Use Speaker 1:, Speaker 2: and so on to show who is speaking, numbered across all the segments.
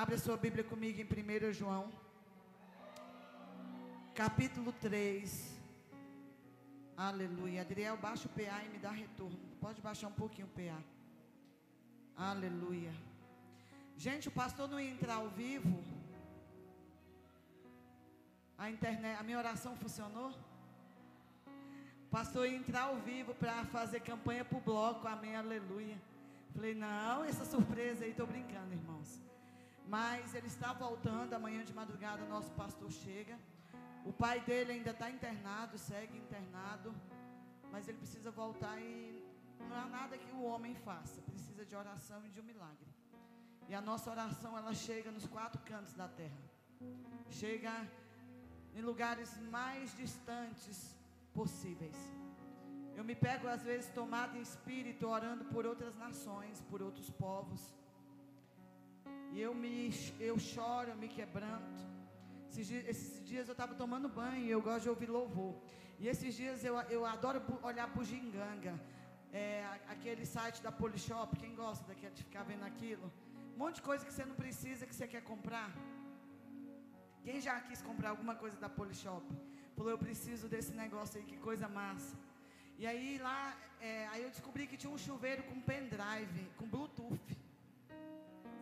Speaker 1: Abra sua Bíblia comigo em 1 João, capítulo 3. Aleluia. Adriel, baixa o PA e me dá retorno. Pode baixar um pouquinho o PA. Aleluia. Gente, o pastor não ia entrar ao vivo. A internet, a minha oração funcionou? O pastor ia entrar ao vivo para fazer campanha para o bloco. Amém, aleluia. Falei, não, essa surpresa aí, estou brincando, irmãos. Mas ele está voltando, amanhã de madrugada nosso pastor chega. O pai dele ainda está internado, segue internado. Mas ele precisa voltar e não há nada que o homem faça. Precisa de oração e de um milagre. E a nossa oração ela chega nos quatro cantos da terra. Chega em lugares mais distantes possíveis. Eu me pego às vezes tomado em espírito orando por outras nações, por outros povos. E eu me eu choro, eu me quebranto. Esses dias, eu estava tomando banho e eu gosto de ouvir louvor. E esses dias eu, eu adoro olhar para o Ginganga. É, aquele site da Polishop, quem gosta de ficar vendo aquilo? Um monte de coisa que você não precisa, que você quer comprar. Quem já quis comprar alguma coisa da Polishop? Falou, eu preciso desse negócio aí, que coisa massa. E aí lá, é, aí eu descobri que tinha um chuveiro com pendrive, com Bluetooth.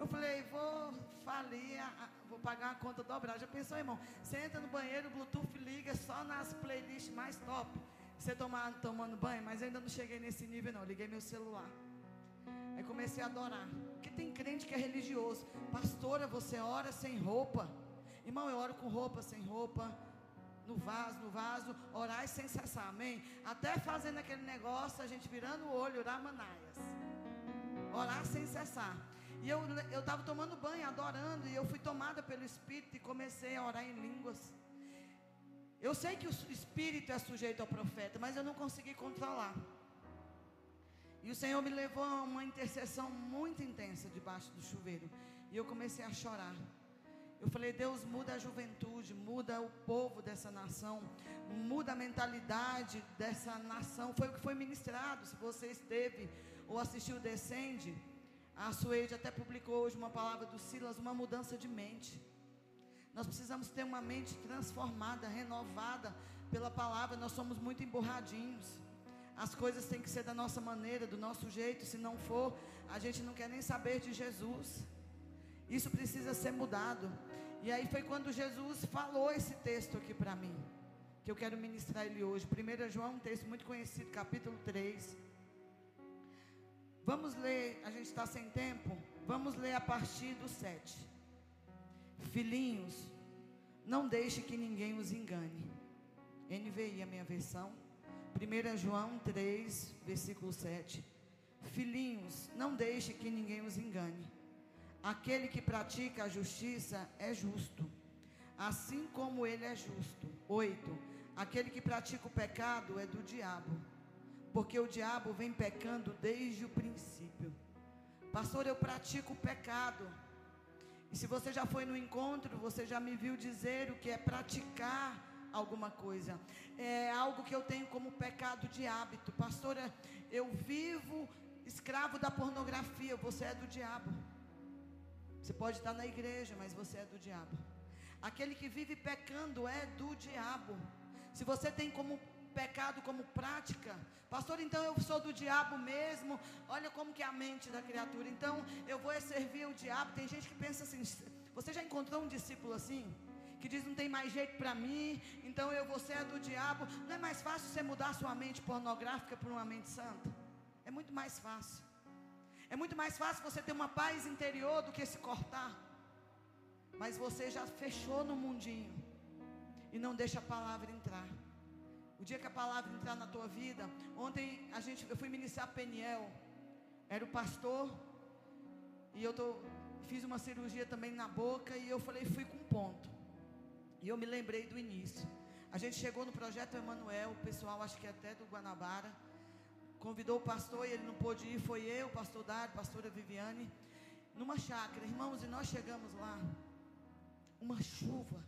Speaker 1: Eu falei, vou falir, vou pagar uma conta dobrada. Já pensou, irmão? Você entra no banheiro, o Bluetooth liga só nas playlists mais top. Você tomar, tomando banho, mas ainda não cheguei nesse nível, não. liguei meu celular. Aí comecei a adorar. Porque tem crente que é religioso. Pastora, você ora sem roupa. Irmão, eu oro com roupa, sem roupa. No vaso, no vaso, orar sem cessar, amém? Até fazendo aquele negócio, a gente virando o olho, orar manaias. Orar sem cessar. E eu estava tomando banho, adorando, e eu fui tomada pelo Espírito e comecei a orar em línguas. Eu sei que o Espírito é sujeito ao profeta, mas eu não consegui controlar. E o Senhor me levou a uma intercessão muito intensa debaixo do chuveiro. E eu comecei a chorar. Eu falei, Deus, muda a juventude, muda o povo dessa nação, muda a mentalidade dessa nação. Foi o que foi ministrado. Se você esteve ou assistiu Descende, a Suede até publicou hoje uma palavra do Silas, uma mudança de mente. Nós precisamos ter uma mente transformada, renovada pela palavra. Nós somos muito emborradinhos. As coisas têm que ser da nossa maneira, do nosso jeito. Se não for, a gente não quer nem saber de Jesus. Isso precisa ser mudado. E aí foi quando Jesus falou esse texto aqui para mim, que eu quero ministrar ele hoje. 1 João, um texto muito conhecido, capítulo 3. Vamos ler, a gente está sem tempo. Vamos ler a partir do 7. Filhinhos, não deixe que ninguém os engane. NVI, a minha versão. 1 João 3, versículo 7. Filhinhos, não deixe que ninguém os engane. Aquele que pratica a justiça é justo, assim como ele é justo. 8. Aquele que pratica o pecado é do diabo porque o diabo vem pecando desde o princípio. Pastor, eu pratico o pecado. E se você já foi no encontro, você já me viu dizer o que é praticar alguma coisa. É algo que eu tenho como pecado de hábito. Pastora, eu vivo escravo da pornografia. Você é do diabo. Você pode estar na igreja, mas você é do diabo. Aquele que vive pecando é do diabo. Se você tem como pecado como prática. Pastor, então eu sou do diabo mesmo. Olha como que é a mente da criatura. Então eu vou servir o diabo. Tem gente que pensa assim. Você já encontrou um discípulo assim? Que diz não tem mais jeito para mim, então eu vou ser do diabo. Não é mais fácil você mudar sua mente pornográfica por uma mente santa? É muito mais fácil. É muito mais fácil você ter uma paz interior do que se cortar. Mas você já fechou no mundinho e não deixa a palavra entrar. O dia que a palavra entrar na tua vida, ontem a gente, eu fui ministrar Peniel, era o pastor, e eu tô, fiz uma cirurgia também na boca, e eu falei, fui com ponto. E eu me lembrei do início. A gente chegou no projeto Emanuel, o pessoal, acho que até do Guanabara, convidou o pastor e ele não pôde ir, foi eu, o pastor Dário, pastora Viviane, numa chácara, irmãos, e nós chegamos lá, uma chuva,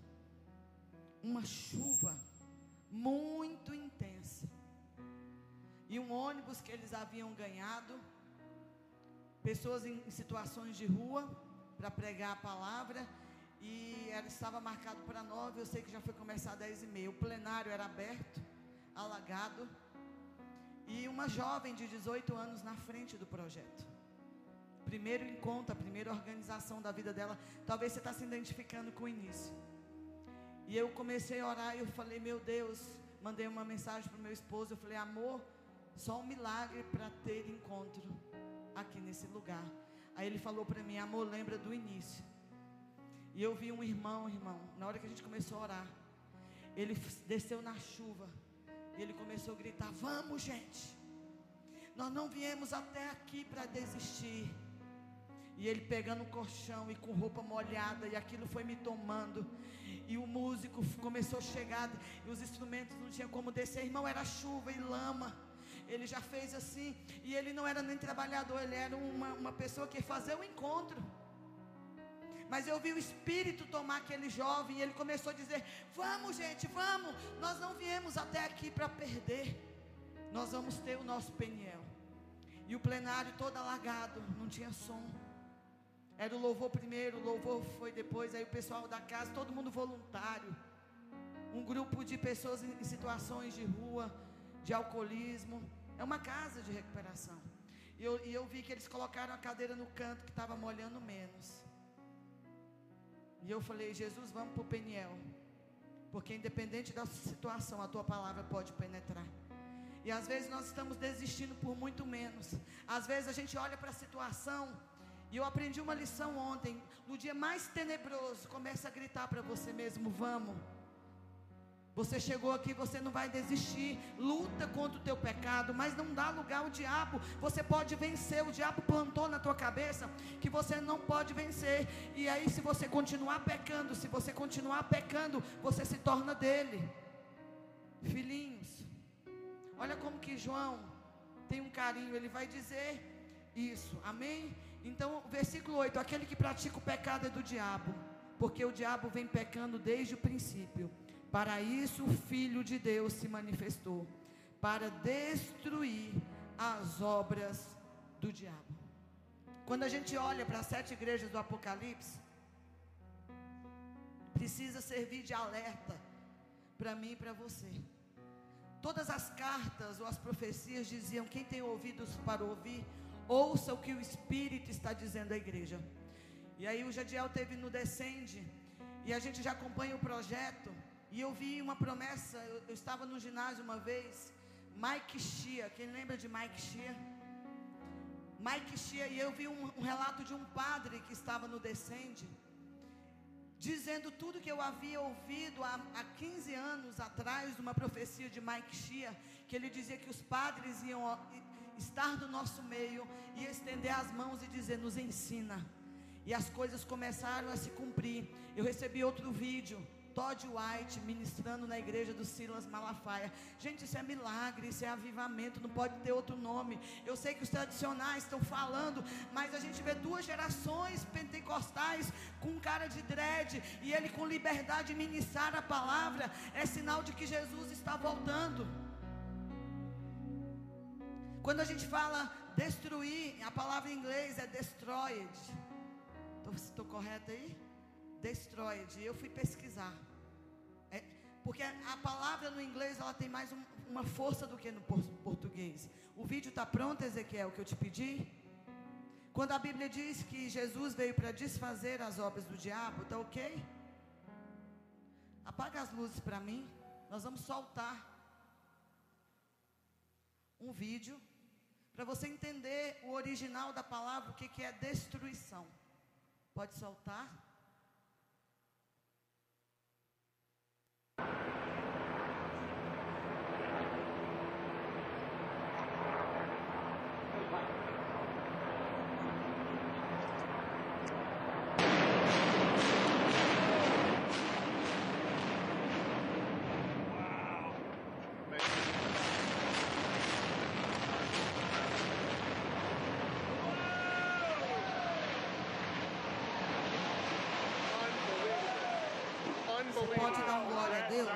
Speaker 1: uma chuva, muito intensa. E um ônibus que eles haviam ganhado, pessoas em situações de rua, para pregar a palavra. E ela estava marcado para nove. Eu sei que já foi começar dez e meia. O plenário era aberto, alagado. E uma jovem de 18 anos na frente do projeto. Primeiro encontro, a primeira organização da vida dela. Talvez você está se identificando com o início. E eu comecei a orar e eu falei, meu Deus, mandei uma mensagem para o meu esposo. Eu falei, amor, só um milagre para ter encontro aqui nesse lugar. Aí ele falou para mim, amor, lembra do início. E eu vi um irmão, irmão, na hora que a gente começou a orar, ele desceu na chuva. E ele começou a gritar: Vamos, gente. Nós não viemos até aqui para desistir. E ele pegando o colchão e com roupa molhada, e aquilo foi me tomando. E o músico começou a chegar, e os instrumentos não tinham como descer. Irmão, era chuva e lama. Ele já fez assim, e ele não era nem trabalhador, ele era uma, uma pessoa que ia fazer o encontro. Mas eu vi o Espírito tomar aquele jovem, e ele começou a dizer: Vamos, gente, vamos. Nós não viemos até aqui para perder. Nós vamos ter o nosso Peniel. E o plenário todo alagado, não tinha som. Era o louvor primeiro, o louvor foi depois. Aí o pessoal da casa, todo mundo voluntário. Um grupo de pessoas em situações de rua, de alcoolismo. É uma casa de recuperação. E eu, e eu vi que eles colocaram a cadeira no canto que estava molhando menos. E eu falei, Jesus, vamos para o Peniel. Porque independente da situação, a tua palavra pode penetrar. E às vezes nós estamos desistindo por muito menos. Às vezes a gente olha para a situação. E eu aprendi uma lição ontem. No dia mais tenebroso, começa a gritar para você mesmo: vamos. Você chegou aqui, você não vai desistir. Luta contra o teu pecado, mas não dá lugar ao diabo. Você pode vencer. O diabo plantou na tua cabeça que você não pode vencer. E aí, se você continuar pecando, se você continuar pecando, você se torna dele. Filhinhos, olha como que João tem um carinho, ele vai dizer isso. Amém? Então, versículo 8: aquele que pratica o pecado é do diabo, porque o diabo vem pecando desde o princípio. Para isso o Filho de Deus se manifestou para destruir as obras do diabo. Quando a gente olha para as sete igrejas do Apocalipse, precisa servir de alerta para mim e para você. Todas as cartas ou as profecias diziam: quem tem ouvidos para ouvir, ouça o que o Espírito está dizendo à igreja. E aí o Jadiel teve no Descende, e a gente já acompanha o projeto. E eu vi uma promessa, eu, eu estava no ginásio uma vez, Mike Shia, quem lembra de Mike Shia? Mike Shia, e eu vi um, um relato de um padre que estava no Descende, dizendo tudo que eu havia ouvido há, há 15 anos atrás, uma profecia de Mike Shia, que ele dizia que os padres iam estar no nosso meio e estender as mãos e dizer: nos ensina. E as coisas começaram a se cumprir. Eu recebi outro vídeo Todd White ministrando na igreja do Silas Malafaia. Gente, isso é milagre, isso é avivamento, não pode ter outro nome. Eu sei que os tradicionais estão falando, mas a gente vê duas gerações pentecostais com cara de dread e ele com liberdade de ministrar a palavra. É sinal de que Jesus está voltando. Quando a gente fala destruir, a palavra em inglês é destroyed. Estou correto aí? Destroyed. Eu fui pesquisar. Porque a palavra no inglês ela tem mais um, uma força do que no português. O vídeo está pronto, Ezequiel, que eu te pedi? Quando a Bíblia diz que Jesus veio para desfazer as obras do diabo, tá ok? Apaga as luzes para mim. Nós vamos soltar um vídeo para você entender o original da palavra, o que, que é destruição. Pode soltar? Pode dar um glória a Deus?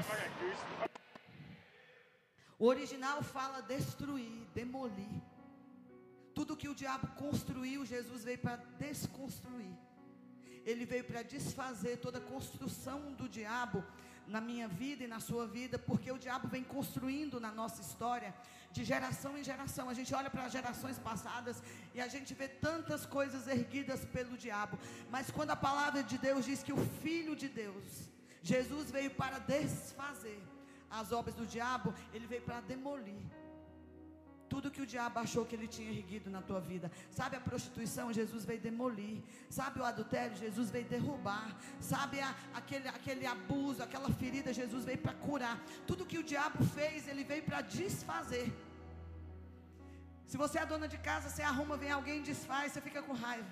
Speaker 1: O original fala destruir, demolir. Tudo que o diabo construiu, Jesus veio para desconstruir. ele veio para desfazer toda a construção do diabo na minha vida e na sua vida, porque o diabo vem construindo na nossa história de geração em geração. A gente olha para gerações passadas e a gente vê tantas coisas erguidas pelo diabo, mas quando a palavra de Deus diz que o filho de Deus, Jesus veio para desfazer as obras do diabo, ele veio para demolir tudo que o diabo achou que ele tinha erguido na tua vida. Sabe a prostituição? Jesus veio demolir. Sabe o adultério? Jesus veio derrubar. Sabe a, aquele, aquele abuso, aquela ferida? Jesus veio para curar. Tudo que o diabo fez, ele veio para desfazer. Se você é dona de casa, você arruma, vem alguém e desfaz, você fica com raiva.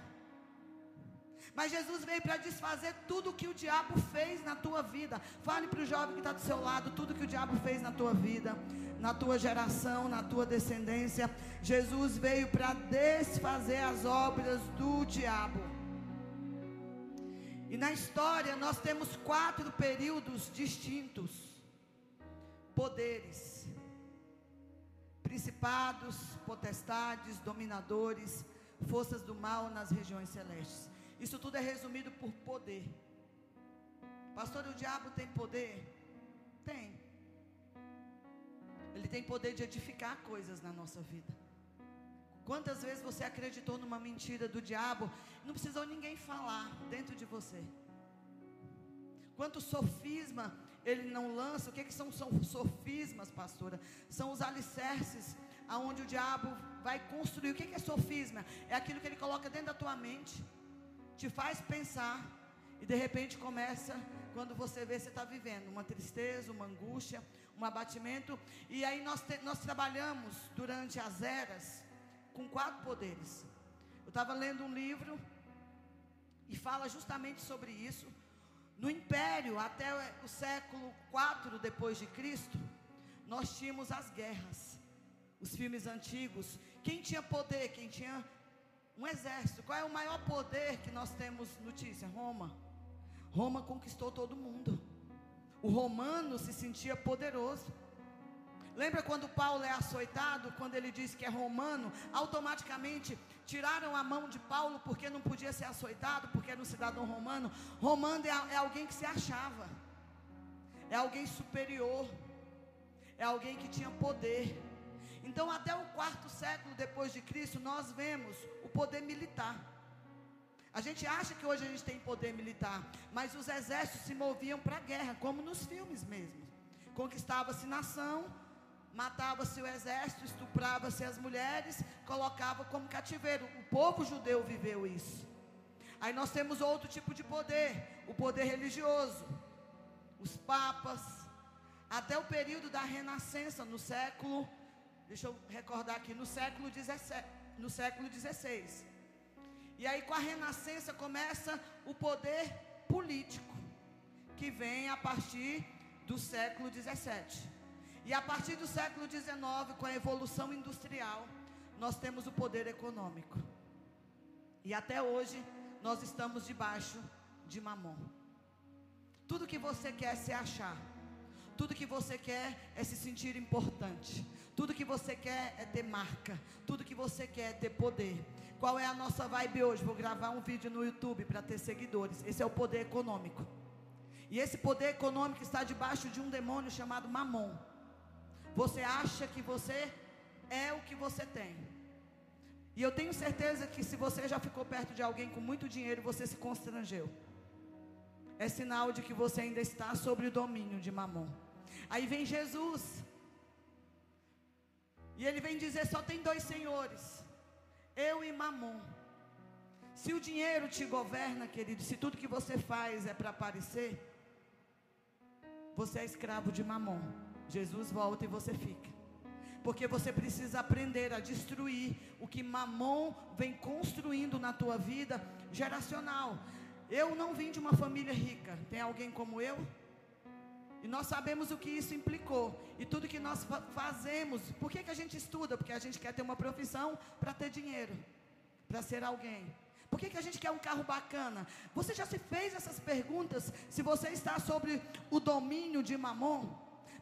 Speaker 1: Mas Jesus veio para desfazer tudo que o diabo fez na tua vida. Fale para o jovem que está do seu lado, tudo que o diabo fez na tua vida na tua geração, na tua descendência. Jesus veio para desfazer as obras do diabo. E na história nós temos quatro períodos distintos: poderes, principados, potestades, dominadores, forças do mal nas regiões celestes. Isso tudo é resumido por poder. Pastor, o diabo tem poder? Tem. Ele tem poder de edificar coisas na nossa vida. Quantas vezes você acreditou numa mentira do diabo, não precisou ninguém falar dentro de você? Quanto sofisma ele não lança? O que, que são, são sofismas, pastora? São os alicerces aonde o diabo vai construir. O que, que é sofisma? É aquilo que ele coloca dentro da tua mente, te faz pensar, e de repente começa, quando você vê, você está vivendo uma tristeza, uma angústia, um abatimento. E aí nós, te, nós trabalhamos durante as eras com quatro poderes. Eu estava lendo um livro e fala justamente sobre isso. No Império, até o século IV depois de Cristo, nós tínhamos as guerras, os filmes antigos. Quem tinha poder? Quem tinha um exército. Qual é o maior poder que nós temos notícia? Roma. Roma conquistou todo mundo. O romano se sentia poderoso. Lembra quando Paulo é açoitado, quando ele diz que é romano, automaticamente tiraram a mão de Paulo porque não podia ser açoitado, porque era um cidadão romano. Romano é, é alguém que se achava, é alguém superior, é alguém que tinha poder. Então, até o quarto século depois de Cristo, nós vemos o poder militar. A gente acha que hoje a gente tem poder militar, mas os exércitos se moviam para a guerra, como nos filmes mesmo. Conquistava-se nação, matava-se o exército, estuprava-se as mulheres, colocava como cativeiro. O povo judeu viveu isso. Aí nós temos outro tipo de poder, o poder religioso. Os papas, até o período da renascença, no século, deixa eu recordar aqui, no século 17, no século 16. E aí com a renascença começa o poder político, que vem a partir do século 17. E a partir do século 19, com a evolução industrial, nós temos o poder econômico. E até hoje nós estamos debaixo de mamon. Tudo que você quer se achar. Tudo que você quer é se sentir importante. Tudo que você quer é ter marca. Tudo que você quer é ter poder. Qual é a nossa vibe hoje? Vou gravar um vídeo no YouTube para ter seguidores. Esse é o poder econômico. E esse poder econômico está debaixo de um demônio chamado Mamon. Você acha que você é o que você tem. E eu tenho certeza que se você já ficou perto de alguém com muito dinheiro, você se constrangeu. É sinal de que você ainda está sobre o domínio de Mamon. Aí vem Jesus. E ele vem dizer: só tem dois senhores eu e Mamon. Se o dinheiro te governa, querido, se tudo que você faz é para aparecer, você é escravo de Mamon. Jesus volta e você fica. Porque você precisa aprender a destruir o que Mamon vem construindo na tua vida geracional. Eu não vim de uma família rica. Tem alguém como eu? E nós sabemos o que isso implicou. E tudo que nós fa fazemos. Por que, que a gente estuda? Porque a gente quer ter uma profissão para ter dinheiro, para ser alguém. Por que, que a gente quer um carro bacana? Você já se fez essas perguntas? Se você está sobre o domínio de mamon?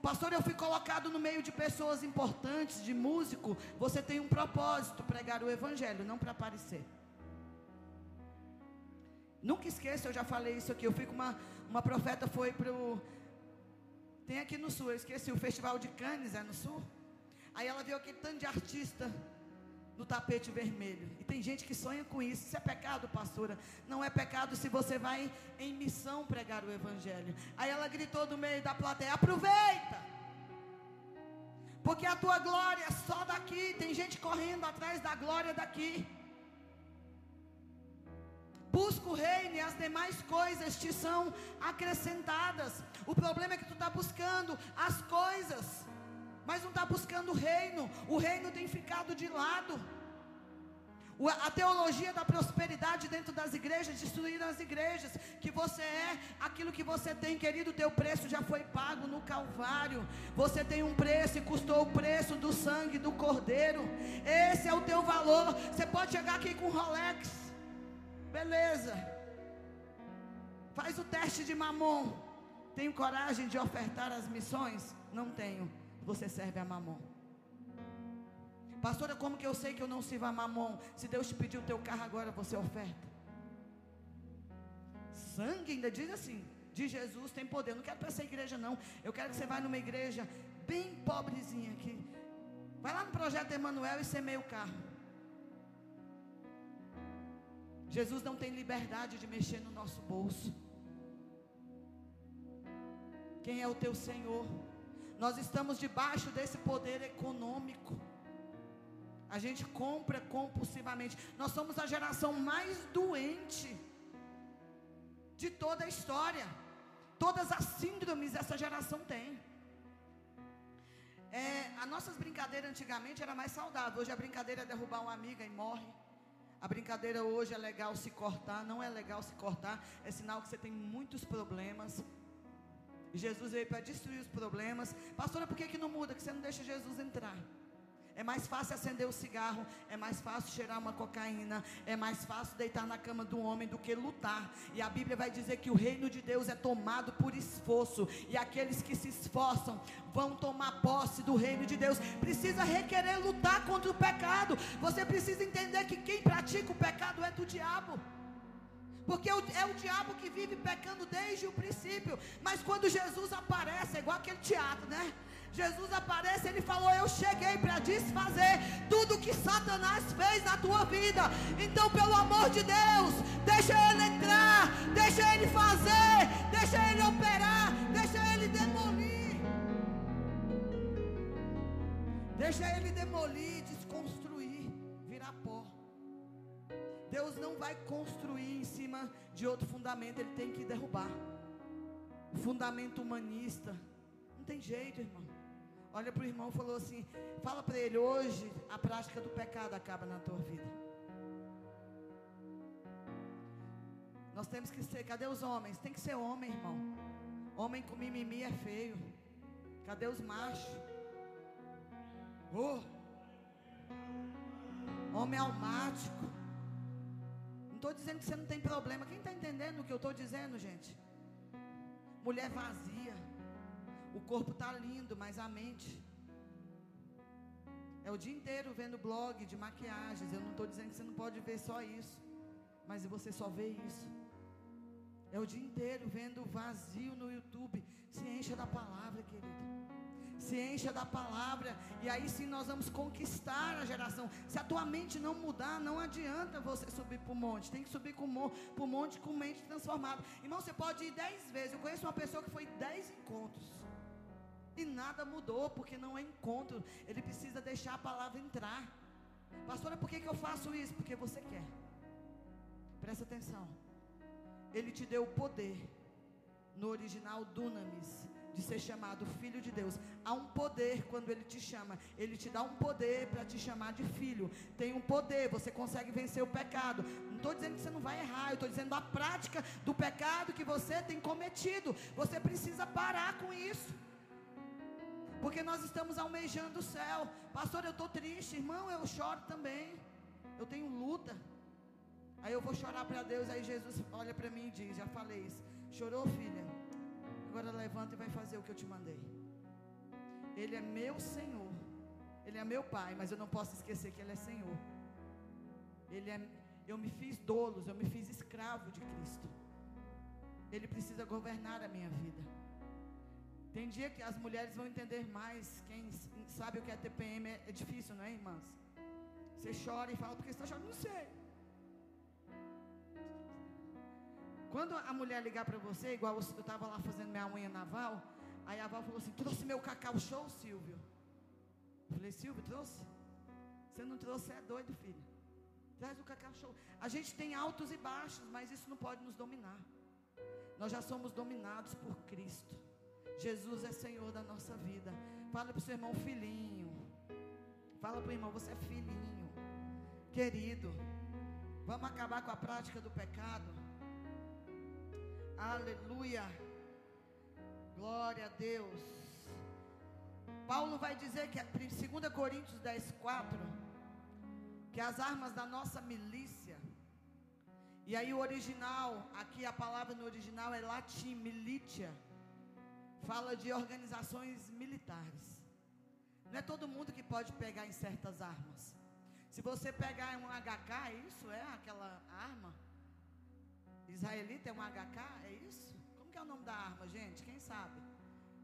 Speaker 1: Pastor, eu fui colocado no meio de pessoas importantes, de músico. Você tem um propósito, pregar o evangelho, não para aparecer. Nunca esqueça, eu já falei isso aqui. Eu fui com uma, uma profeta, foi para o. Tem aqui no sul, eu esqueci, o Festival de Cannes é no sul. Aí ela viu aquele tanto de artista no tapete vermelho. E tem gente que sonha com isso. Isso é pecado, pastora? Não é pecado se você vai em missão pregar o evangelho. Aí ela gritou do meio da plateia: aproveita! Porque a tua glória é só daqui. Tem gente correndo atrás da glória daqui. Busca o reino e as demais coisas te são acrescentadas. O problema é que tu está buscando as coisas, mas não está buscando o reino. O reino tem ficado de lado. A teologia da prosperidade dentro das igrejas, destruíram as igrejas. Que você é aquilo que você tem, querido. Teu preço já foi pago no Calvário. Você tem um preço e custou o preço do sangue do Cordeiro. Esse é o teu valor. Você pode chegar aqui com Rolex. Beleza. Faz o teste de mamon. Tenho coragem de ofertar as missões? Não tenho. Você serve a mamon. Pastora, como que eu sei que eu não sirvo a mamon? Se Deus te pediu o teu carro agora, você oferta. Sangue ainda diz assim, de Jesus tem poder. Eu não quero para essa igreja não. Eu quero que você vá numa igreja bem pobrezinha aqui. Vai lá no projeto Emanuel e semeia o carro. Jesus não tem liberdade de mexer no nosso bolso. Quem é o teu Senhor? Nós estamos debaixo desse poder econômico. A gente compra compulsivamente. Nós somos a geração mais doente de toda a história. Todas as síndromes essa geração tem. É, as nossas brincadeiras antigamente era mais saudável. Hoje a brincadeira é derrubar uma amiga e morre. A brincadeira hoje é legal se cortar, não é legal se cortar, é sinal que você tem muitos problemas. Jesus veio para destruir os problemas. Pastora, por que, que não muda? Que você não deixa Jesus entrar. É mais fácil acender o cigarro, é mais fácil cheirar uma cocaína, é mais fácil deitar na cama do homem do que lutar. E a Bíblia vai dizer que o reino de Deus é tomado por esforço, e aqueles que se esforçam vão tomar posse do reino de Deus. Precisa requerer lutar contra o pecado. Você precisa entender que quem pratica o pecado é do diabo. Porque é o diabo que vive pecando desde o princípio. Mas quando Jesus aparece, é igual aquele teatro, né? Jesus aparece, ele falou: Eu cheguei para desfazer tudo que Satanás fez na tua vida. Então, pelo amor de Deus, deixa ele entrar, deixa ele fazer, deixa ele operar, deixa ele demolir. Deixa ele demolir, desconstruir, virar pó. Deus não vai construir em cima de outro fundamento, ele tem que derrubar. Fundamento humanista. Não tem jeito, irmão. Olha para o irmão e falou assim: fala para ele, hoje a prática do pecado acaba na tua vida. Nós temos que ser, cadê os homens? Tem que ser homem, irmão. Homem com mimimi é feio. Cadê os machos? Oh. Homem almático. Não estou dizendo que você não tem problema. Quem está entendendo o que eu estou dizendo, gente? Mulher vazia. O corpo está lindo, mas a mente. É o dia inteiro vendo blog de maquiagens. Eu não estou dizendo que você não pode ver só isso. Mas você só vê isso. É o dia inteiro vendo vazio no YouTube. Se encha da palavra, querido. Se encha da palavra. E aí sim nós vamos conquistar a geração. Se a tua mente não mudar, não adianta você subir para o monte. Tem que subir para o monte com mente transformada. Irmão, você pode ir dez vezes. Eu conheço uma pessoa que foi dez encontros. E nada mudou, porque não é encontro. Ele precisa deixar a palavra entrar. Pastora, por que, que eu faço isso? Porque você quer. Presta atenção. Ele te deu o poder. No original, dunamis. De ser chamado filho de Deus. Há um poder quando ele te chama. Ele te dá um poder para te chamar de filho. Tem um poder, você consegue vencer o pecado. Não estou dizendo que você não vai errar. Eu estou dizendo a prática do pecado que você tem cometido. Você precisa parar com isso. Porque nós estamos almejando o céu. Pastor, eu estou triste, irmão, eu choro também. Eu tenho luta. Aí eu vou chorar para Deus. Aí Jesus olha para mim e diz: Já falei isso. Chorou, filha? Agora levanta e vai fazer o que eu te mandei. Ele é meu Senhor. Ele é meu Pai, mas eu não posso esquecer que Ele é Senhor. Ele é, Eu me fiz dolos, eu me fiz escravo de Cristo. Ele precisa governar a minha vida. Tem dia que as mulheres vão entender mais. Quem sabe o que é TPM é, é difícil, não é, irmãs? Você chora e fala, porque você está chorando? Não sei. Quando a mulher ligar para você, igual eu estava lá fazendo minha unha naval, aí a Val falou assim: trouxe meu cacau show, Silvio. Eu falei, Silvio, trouxe? Você não trouxe, é doido, filho. Traz o cacau show. A gente tem altos e baixos, mas isso não pode nos dominar. Nós já somos dominados por Cristo. Jesus é Senhor da nossa vida. Fala para o seu irmão, filhinho. Fala para o irmão, você é filhinho. Querido, vamos acabar com a prática do pecado. Aleluia. Glória a Deus. Paulo vai dizer que 2 Coríntios 10, 4, que as armas da nossa milícia, e aí o original, aqui a palavra no original é latim, militia, fala de organizações militares. Não é todo mundo que pode pegar em certas armas. Se você pegar um HK, isso é aquela arma? Israelita é um HK? É isso? Como que é o nome da arma, gente? Quem sabe?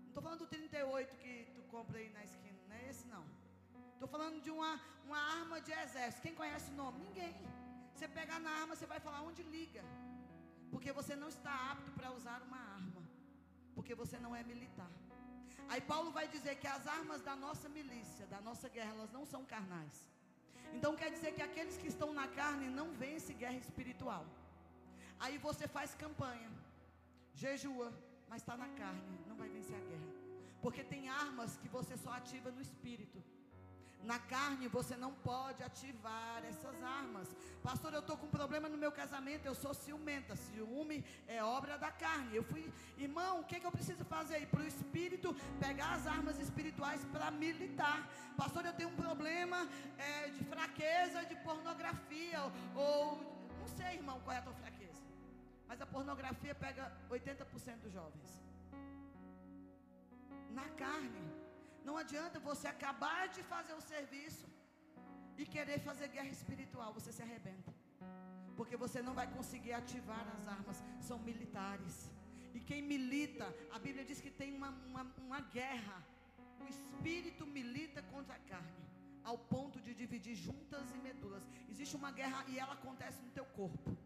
Speaker 1: Não estou falando do 38 que tu compra aí na esquina, não é esse não. Estou falando de uma, uma arma de exército. Quem conhece o nome? Ninguém. Você pegar na arma, você vai falar onde liga. Porque você não está apto para usar uma arma. Porque você não é militar. Aí Paulo vai dizer que as armas da nossa milícia, da nossa guerra, elas não são carnais. Então quer dizer que aqueles que estão na carne não vencem guerra espiritual. Aí você faz campanha, jejua, mas está na carne, não vai vencer a guerra. Porque tem armas que você só ativa no espírito. Na carne você não pode ativar essas armas. Pastor, eu estou com um problema no meu casamento, eu sou ciumenta. Ciúme é obra da carne. Eu fui, irmão, o que, que eu preciso fazer? Ir para o espírito, pegar as armas espirituais para militar. Pastor, eu tenho um problema é, de fraqueza de pornografia. Ou, não sei, irmão, qual é a tua fraqueza. Mas a pornografia pega 80% dos jovens. Na carne. Não adianta você acabar de fazer o serviço e querer fazer guerra espiritual. Você se arrebenta. Porque você não vai conseguir ativar as armas. São militares. E quem milita, a Bíblia diz que tem uma, uma, uma guerra. O espírito milita contra a carne. Ao ponto de dividir juntas e medulas. Existe uma guerra e ela acontece no teu corpo.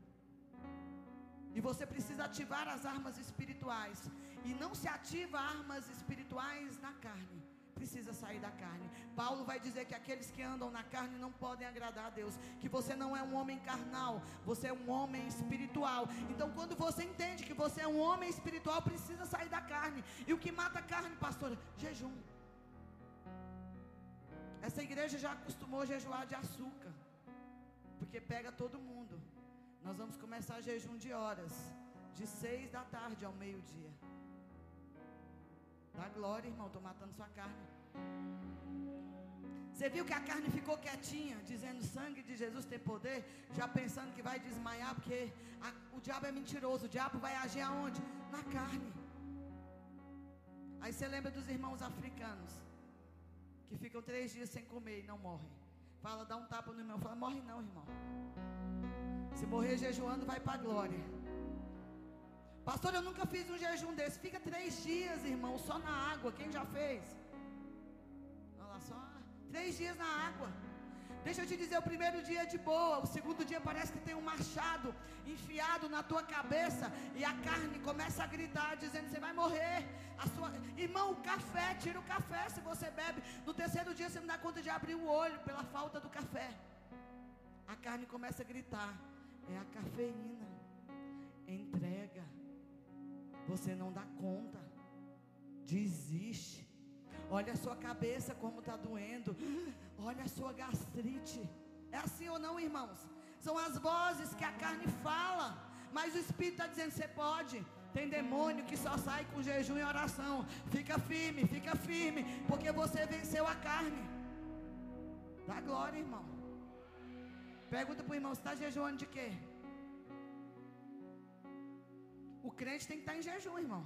Speaker 1: E você precisa ativar as armas espirituais. E não se ativa armas espirituais na carne. Precisa sair da carne. Paulo vai dizer que aqueles que andam na carne não podem agradar a Deus. Que você não é um homem carnal, você é um homem espiritual. Então, quando você entende que você é um homem espiritual, precisa sair da carne. E o que mata a carne, pastor? Jejum. Essa igreja já acostumou a jejuar de açúcar. Porque pega todo mundo. Nós vamos começar jejum de horas, de seis da tarde ao meio-dia. Dá glória, irmão, estou matando sua carne. Você viu que a carne ficou quietinha, dizendo sangue de Jesus tem poder, já pensando que vai desmaiar, porque a, o diabo é mentiroso. O diabo vai agir aonde? Na carne. Aí você lembra dos irmãos africanos, que ficam três dias sem comer e não morrem. Fala, dá um tapa no irmão. Fala, morre não, irmão. Se morrer jejuando, vai para a glória. Pastor, eu nunca fiz um jejum desse. Fica três dias, irmão, só na água. Quem já fez? Olha lá, só três dias na água. Deixa eu te dizer, o primeiro dia é de boa, o segundo dia parece que tem um machado enfiado na tua cabeça e a carne começa a gritar, dizendo: Você vai morrer. A sua... Irmão, o café, tira o café se você bebe. No terceiro dia você não dá conta de abrir o olho pela falta do café. A carne começa a gritar: É a cafeína. Entrega. Você não dá conta. Desiste. Olha a sua cabeça como está doendo. Olha a sua gastrite. É assim ou não, irmãos? São as vozes que a carne fala. Mas o Espírito está dizendo: você pode. Tem demônio que só sai com jejum e oração. Fica firme, fica firme. Porque você venceu a carne. Dá glória, irmão. Pergunta para o irmão: você está jejuando de quê? O crente tem que estar em jejum, irmão.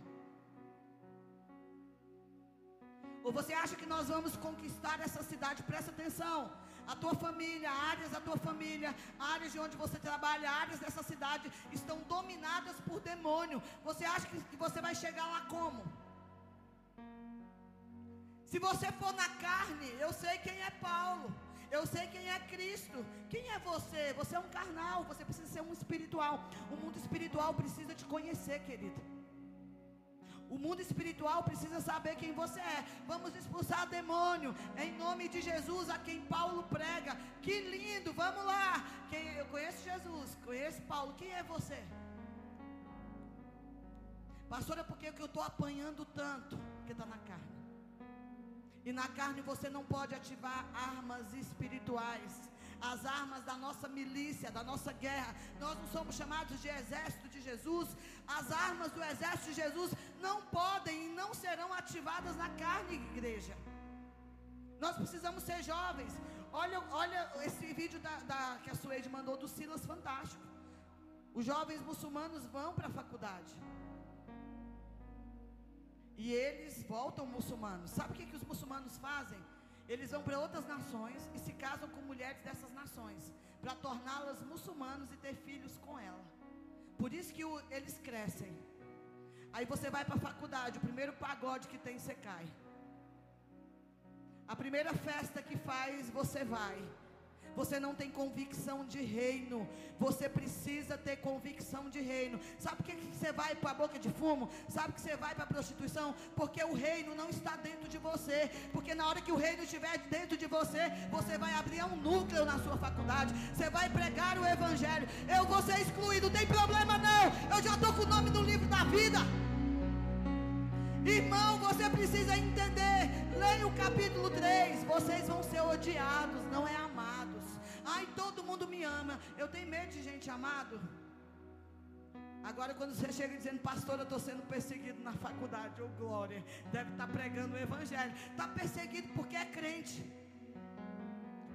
Speaker 1: Ou você acha que nós vamos conquistar essa cidade? Presta atenção. A tua família, áreas da tua família, áreas de onde você trabalha, áreas dessa cidade estão dominadas por demônio. Você acha que você vai chegar lá como? Se você for na carne, eu sei quem é Paulo. Eu sei quem é Cristo. Quem é você? Você é um carnal. Você precisa ser um espiritual. O mundo espiritual precisa te conhecer, querido. O mundo espiritual precisa saber quem você é. Vamos expulsar demônio em nome de Jesus, a quem Paulo prega. Que lindo, vamos lá. Quem, eu conheço Jesus, conheço Paulo. Quem é você? Pastor, é porque eu estou apanhando tanto que está na carne. E na carne você não pode ativar armas espirituais. As armas da nossa milícia, da nossa guerra. Nós não somos chamados de exército de Jesus. As armas do exército de Jesus não podem e não serão ativadas na carne, igreja. Nós precisamos ser jovens. Olha, olha esse vídeo da, da, que a Suede mandou do Silas fantástico. Os jovens muçulmanos vão para a faculdade. E eles voltam muçulmanos. Sabe o que, que os muçulmanos fazem? Eles vão para outras nações e se casam com mulheres dessas nações, para torná-las muçulmanos e ter filhos com ela. Por isso que o, eles crescem. Aí você vai para a faculdade, o primeiro pagode que tem, você cai. A primeira festa que faz, você vai. Você não tem convicção de reino. Você precisa ter convicção de reino. Sabe por que você vai para a boca de fumo? Sabe que você vai para a prostituição? Porque o reino não está dentro de você. Porque na hora que o reino estiver dentro de você, você vai abrir um núcleo na sua faculdade. Você vai pregar o evangelho. Eu vou ser excluído, não tem problema não. Eu já estou com o nome no livro da vida. Irmão, você precisa entender. Leia o capítulo 3. Vocês vão ser odiados, não é amados. Ai, todo mundo me ama. Eu tenho medo de gente amado. Agora, quando você chega dizendo, pastor, eu estou sendo perseguido na faculdade, ô oh, glória, deve estar tá pregando o evangelho. Está perseguido porque é crente.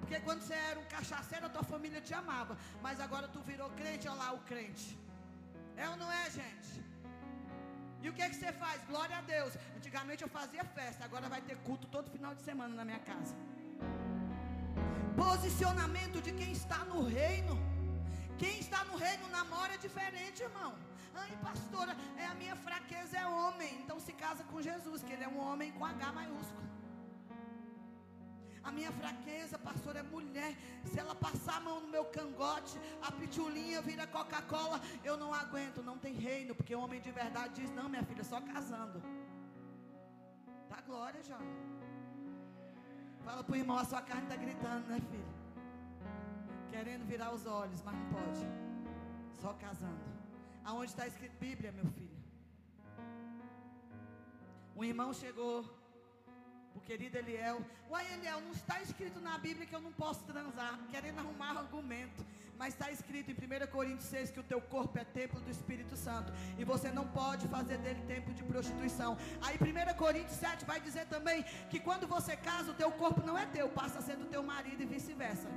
Speaker 1: Porque quando você era um cachaceiro, a tua família te amava. Mas agora tu virou crente, olha lá o crente. É ou não é, gente? E o que é que você faz? Glória a Deus. Antigamente eu fazia festa, agora vai ter culto todo final de semana na minha casa. Posicionamento de quem está no reino. Quem está no reino namora diferente, irmão. Ai, pastora, é a minha fraqueza é homem. Então se casa com Jesus, que ele é um homem com H maiúsculo. A minha fraqueza, pastor, é mulher. Se ela passar a mão no meu cangote, a pitulinha vira Coca-Cola, eu não aguento, não tem reino, porque o homem de verdade diz: Não, minha filha, só casando. Tá glória, já. Fala pro irmão, a sua carne está gritando, né, filho? Querendo virar os olhos, mas não pode. Só casando. Aonde está escrito Bíblia, meu filho? Um irmão chegou o querido Eliel. Uai, Eliel, não está escrito na Bíblia que eu não posso transar, querendo arrumar argumento. Mas está escrito em 1 Coríntios 6 que o teu corpo é templo do Espírito Santo. E você não pode fazer dele templo de prostituição. Aí 1 Coríntios 7 vai dizer também que quando você casa, o teu corpo não é teu, passa a ser do teu marido e vice-versa.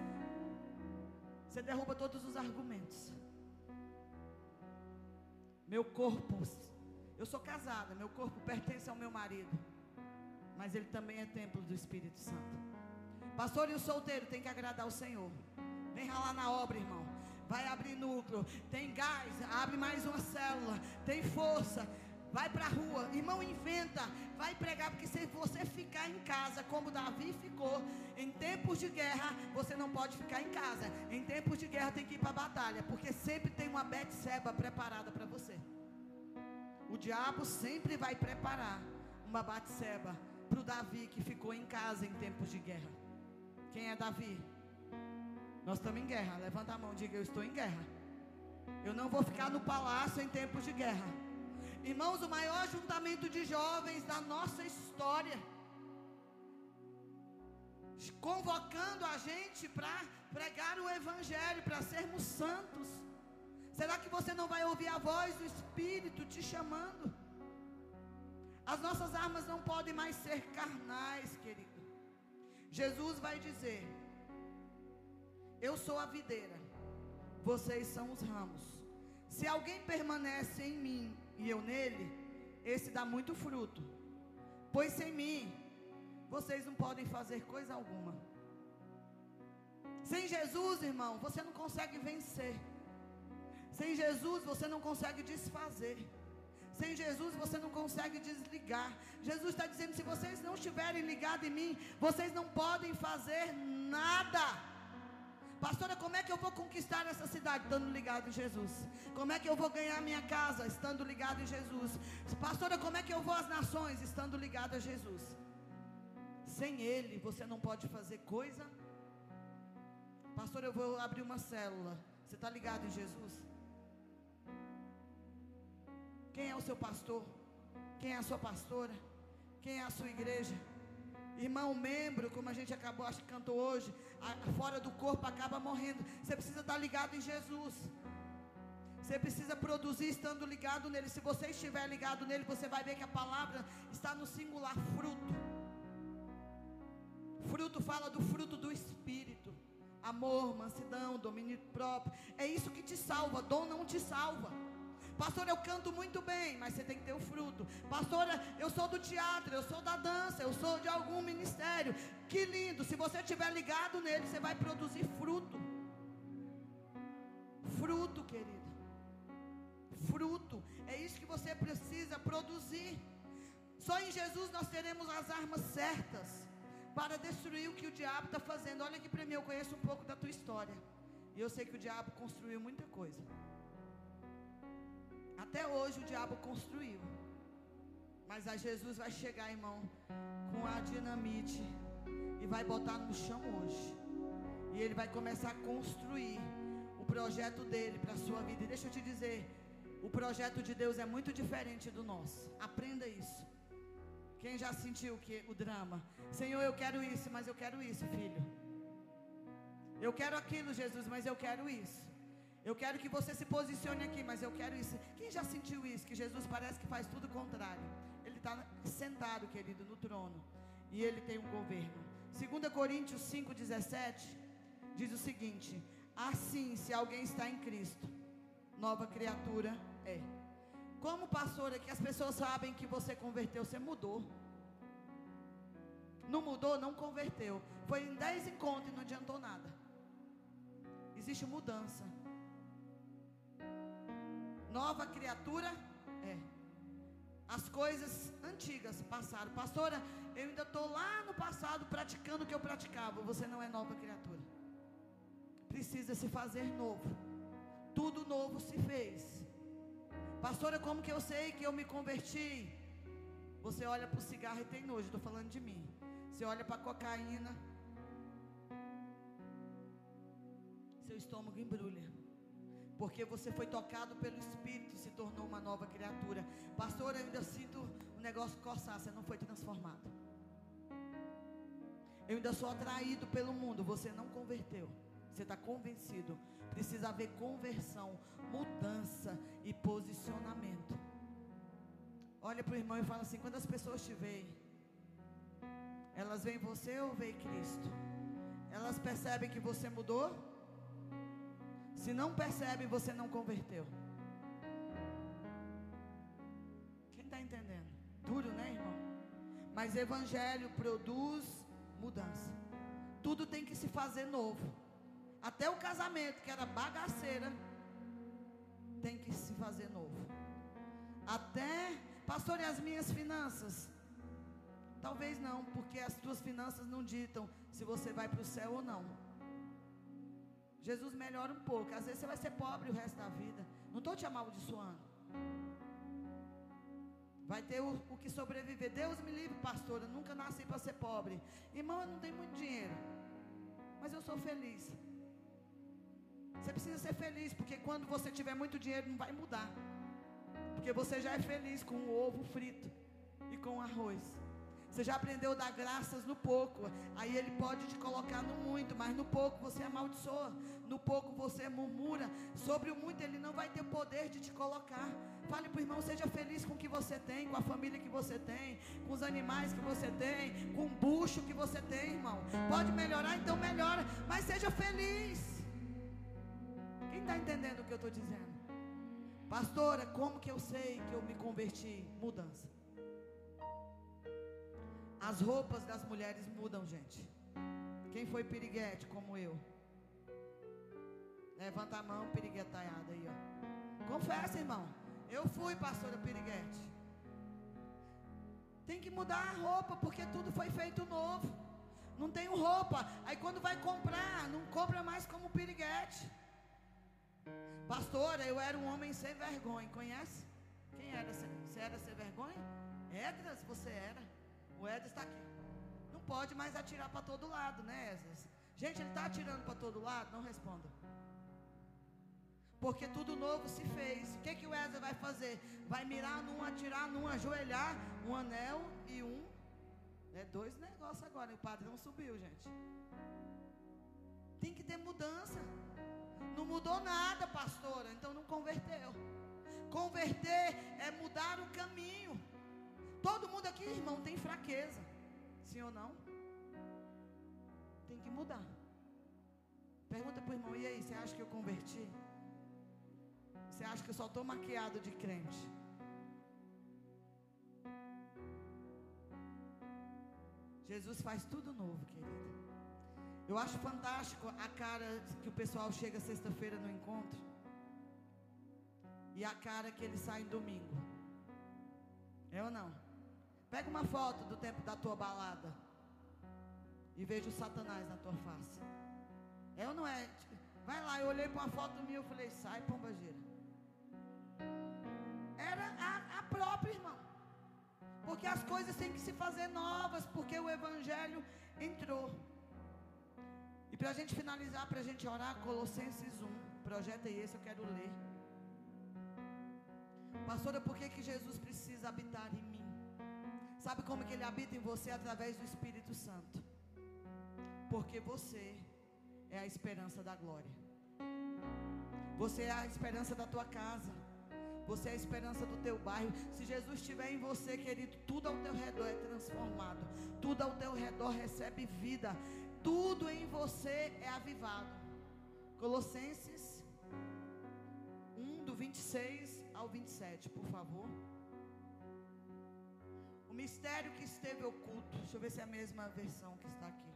Speaker 1: Você derruba todos os argumentos. Meu corpo, eu sou casada, meu corpo pertence ao meu marido mas ele também é templo do Espírito Santo. Pastor e o solteiro tem que agradar o Senhor. Vem ralar na obra, irmão. Vai abrir núcleo, tem gás, abre mais uma célula, tem força. Vai para a rua, irmão, inventa, vai pregar, porque se você ficar em casa como Davi ficou, em tempos de guerra, você não pode ficar em casa. Em tempos de guerra tem que ir para a batalha, porque sempre tem uma Betseba preparada para você. O diabo sempre vai preparar uma Batseba para o Davi que ficou em casa em tempos de guerra. Quem é Davi? Nós estamos em guerra. Levanta a mão, diga: Eu estou em guerra. Eu não vou ficar no palácio em tempos de guerra. Irmãos, o maior ajuntamento de jovens da nossa história, convocando a gente para pregar o Evangelho, para sermos santos. Será que você não vai ouvir a voz do Espírito te chamando? As nossas armas não podem mais ser carnais, querido. Jesus vai dizer: Eu sou a videira, vocês são os ramos. Se alguém permanece em mim e eu nele, esse dá muito fruto. Pois sem mim, vocês não podem fazer coisa alguma. Sem Jesus, irmão, você não consegue vencer. Sem Jesus, você não consegue desfazer. Sem Jesus você não consegue desligar. Jesus está dizendo: se vocês não estiverem ligados em mim, vocês não podem fazer nada. Pastora, como é que eu vou conquistar essa cidade estando ligado em Jesus? Como é que eu vou ganhar minha casa estando ligado em Jesus? Pastora, como é que eu vou às nações estando ligado a Jesus? Sem Ele você não pode fazer coisa. Pastor, eu vou abrir uma célula. Você está ligado em Jesus? Quem é o seu pastor? Quem é a sua pastora? Quem é a sua igreja? Irmão, membro, como a gente acabou, acho que cantou hoje, fora do corpo acaba morrendo. Você precisa estar ligado em Jesus. Você precisa produzir estando ligado nele. Se você estiver ligado nele, você vai ver que a palavra está no singular fruto. Fruto fala do fruto do Espírito. Amor, mansidão, domínio próprio. É isso que te salva. Dom não te salva. Pastor, eu canto muito bem, mas você tem que ter o fruto. Pastora, eu sou do teatro, eu sou da dança, eu sou de algum ministério. Que lindo! Se você estiver ligado nele, você vai produzir fruto. Fruto, querido. Fruto. É isso que você precisa produzir. Só em Jesus nós teremos as armas certas para destruir o que o diabo está fazendo. Olha aqui para mim, eu conheço um pouco da tua história. E eu sei que o diabo construiu muita coisa. Até hoje o diabo construiu. Mas a Jesus vai chegar, irmão, com a dinamite e vai botar no chão hoje. E ele vai começar a construir o projeto dele para a sua vida. E deixa eu te dizer, o projeto de Deus é muito diferente do nosso. Aprenda isso. Quem já sentiu que o drama? Senhor, eu quero isso, mas eu quero isso, filho. Eu quero aquilo, Jesus, mas eu quero isso. Eu quero que você se posicione aqui, mas eu quero isso. Quem já sentiu isso? Que Jesus parece que faz tudo o contrário. Ele está sentado, querido, no trono. E ele tem um governo. 2 Coríntios 5,17 diz o seguinte: Assim, se alguém está em Cristo, nova criatura é. Como pastor aqui, as pessoas sabem que você converteu, você mudou. Não mudou, não converteu. Foi em 10 encontros e não adiantou nada. Existe mudança. Nova criatura é. As coisas antigas passaram. Pastora, eu ainda estou lá no passado praticando o que eu praticava. Você não é nova criatura. Precisa se fazer novo. Tudo novo se fez. Pastora, como que eu sei que eu me converti? Você olha para o cigarro e tem nojo. Estou falando de mim. Você olha para a cocaína. Seu estômago embrulha porque você foi tocado pelo Espírito e se tornou uma nova criatura. Pastor, eu ainda sinto o negócio coçar, você não foi transformado. Eu ainda sou atraído pelo mundo, você não converteu. Você está convencido. Precisa haver conversão, mudança e posicionamento. Olha para o irmão e fala assim: quando as pessoas te veem, elas veem você ou veem Cristo? Elas percebem que você mudou? Se não percebe, você não converteu. Quem está entendendo? Duro, né, irmão? Mas evangelho produz mudança. Tudo tem que se fazer novo. Até o casamento, que era bagaceira, tem que se fazer novo. Até, pastor, e as minhas finanças? Talvez não, porque as tuas finanças não ditam se você vai para o céu ou não. Jesus melhora um pouco. Às vezes você vai ser pobre o resto da vida. Não estou te amaldiçoando. Vai ter o, o, que sobreviver. Deus me livre, pastor. Eu nunca nasci para ser pobre. Irmão, eu não tenho muito dinheiro. Mas eu sou feliz. Você precisa ser feliz, porque quando você tiver muito dinheiro, não vai mudar. Porque você já é feliz com o ovo frito e com arroz. Você já aprendeu a dar graças no pouco. Aí ele pode te colocar no muito, mas no pouco você amaldiçoa. No pouco você murmura. Sobre o muito ele não vai ter poder de te colocar. Fale para o irmão, seja feliz com o que você tem, com a família que você tem, com os animais que você tem, com o bucho que você tem, irmão. Pode melhorar, então melhora, mas seja feliz. Quem está entendendo o que eu estou dizendo? Pastora, como que eu sei que eu me converti? Mudança. As roupas das mulheres mudam, gente. Quem foi piriguete como eu? Levanta a mão, piriguetaiada aí, ó. Confessa, irmão. Eu fui pastora piriguete. Tem que mudar a roupa, porque tudo foi feito novo. Não tenho roupa. Aí quando vai comprar, não compra mais como piriguete. Pastora, eu era um homem sem vergonha. Conhece? Quem era? Você era sem vergonha? Edras, você era. O Edras está aqui. Não pode mais atirar para todo lado, né, Edras? Gente, ele está atirando para todo lado? Não responda. Porque tudo novo se fez. O que, que o Ezra vai fazer? Vai mirar num, atirar num, ajoelhar, um anel e um. É dois negócios agora. O padrão subiu, gente. Tem que ter mudança. Não mudou nada, pastora. Então não converteu. Converter é mudar o caminho. Todo mundo aqui, irmão, tem fraqueza. Sim ou não? Tem que mudar. Pergunta para o irmão: e aí, você acha que eu converti? Você acha que eu só estou maquiado de crente? Jesus faz tudo novo, querido. Eu acho fantástico a cara que o pessoal chega sexta-feira no encontro e a cara que eles saem domingo. É ou não? Pega uma foto do tempo da tua balada e veja o Satanás na tua face. É ou não é? Vai lá, eu olhei para uma foto minha e falei, sai, pombageira. Era a, a própria, irmão. Porque as coisas têm que se fazer novas, porque o Evangelho entrou. E para a gente finalizar, para a gente orar, Colossenses 1. Projeta esse, eu quero ler. Pastora, por que, que Jesus precisa habitar em? Sabe como que ele habita em você? Através do Espírito Santo. Porque você é a esperança da glória. Você é a esperança da tua casa. Você é a esperança do teu bairro. Se Jesus estiver em você, querido, tudo ao teu redor é transformado. Tudo ao teu redor recebe vida. Tudo em você é avivado. Colossenses 1, do 26 ao 27, por favor. Mistério que esteve oculto. Deixa eu ver se é a mesma versão que está aqui.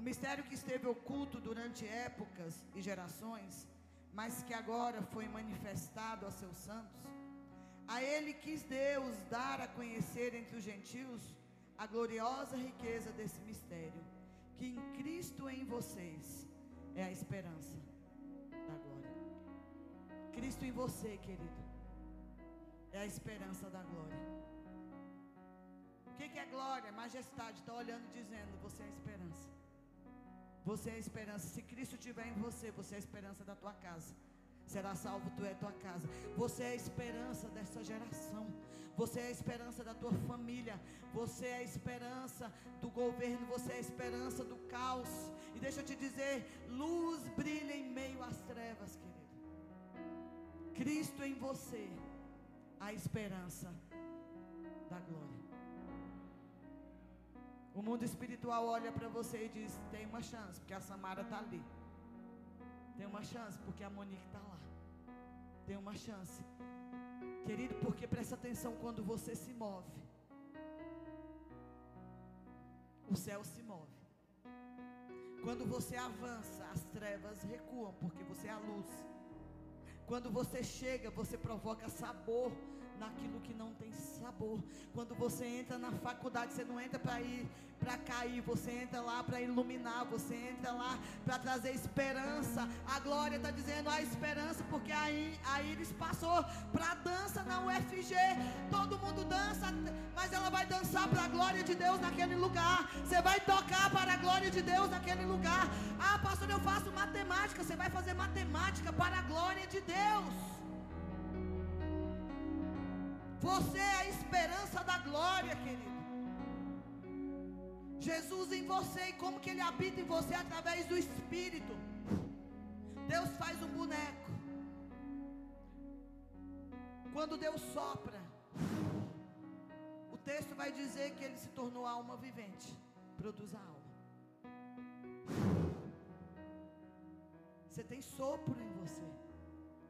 Speaker 1: O mistério que esteve oculto durante épocas e gerações mas que agora foi manifestado a seus santos, a ele quis Deus dar a conhecer entre os gentios a gloriosa riqueza desse mistério, que em Cristo em vocês é a esperança da glória. Cristo em você, querido, é a esperança da glória. O que, é glória? Majestade, está olhando dizendo: você é a esperança. Você é a esperança. Se Cristo estiver em você, você é a esperança da tua casa. Será salvo tu é tua casa. Você é a esperança dessa geração. Você é a esperança da tua família. Você é a esperança do governo. Você é a esperança do caos. E deixa eu te dizer: luz brilha em meio às trevas, querido. Cristo em você, a esperança da glória. O mundo espiritual olha para você e diz: tem uma chance, porque a Samara está ali. Tem uma chance, porque a Monique está lá. Tem uma chance. Querido, porque presta atenção quando você se move. O céu se move. Quando você avança, as trevas recuam, porque você é a luz. Quando você chega, você provoca sabor naquilo que não tem sabor. Quando você entra na faculdade, você não entra para ir para cair, você entra lá para iluminar, você entra lá para trazer esperança. A glória está dizendo a esperança, porque aí a Iris passou para dança na UFG. Todo mundo dança, mas ela vai dançar para a glória de Deus naquele lugar. Você vai tocar para a glória de Deus naquele lugar. Ah, pastor, eu faço matemática. Você vai fazer matemática para a glória de Deus. Você é a esperança da glória, querido. Jesus em você e como que ele habita em você através do Espírito. Deus faz um boneco. Quando Deus sopra, o texto vai dizer que ele se tornou alma vivente. Produz a alma. Você tem sopro em você.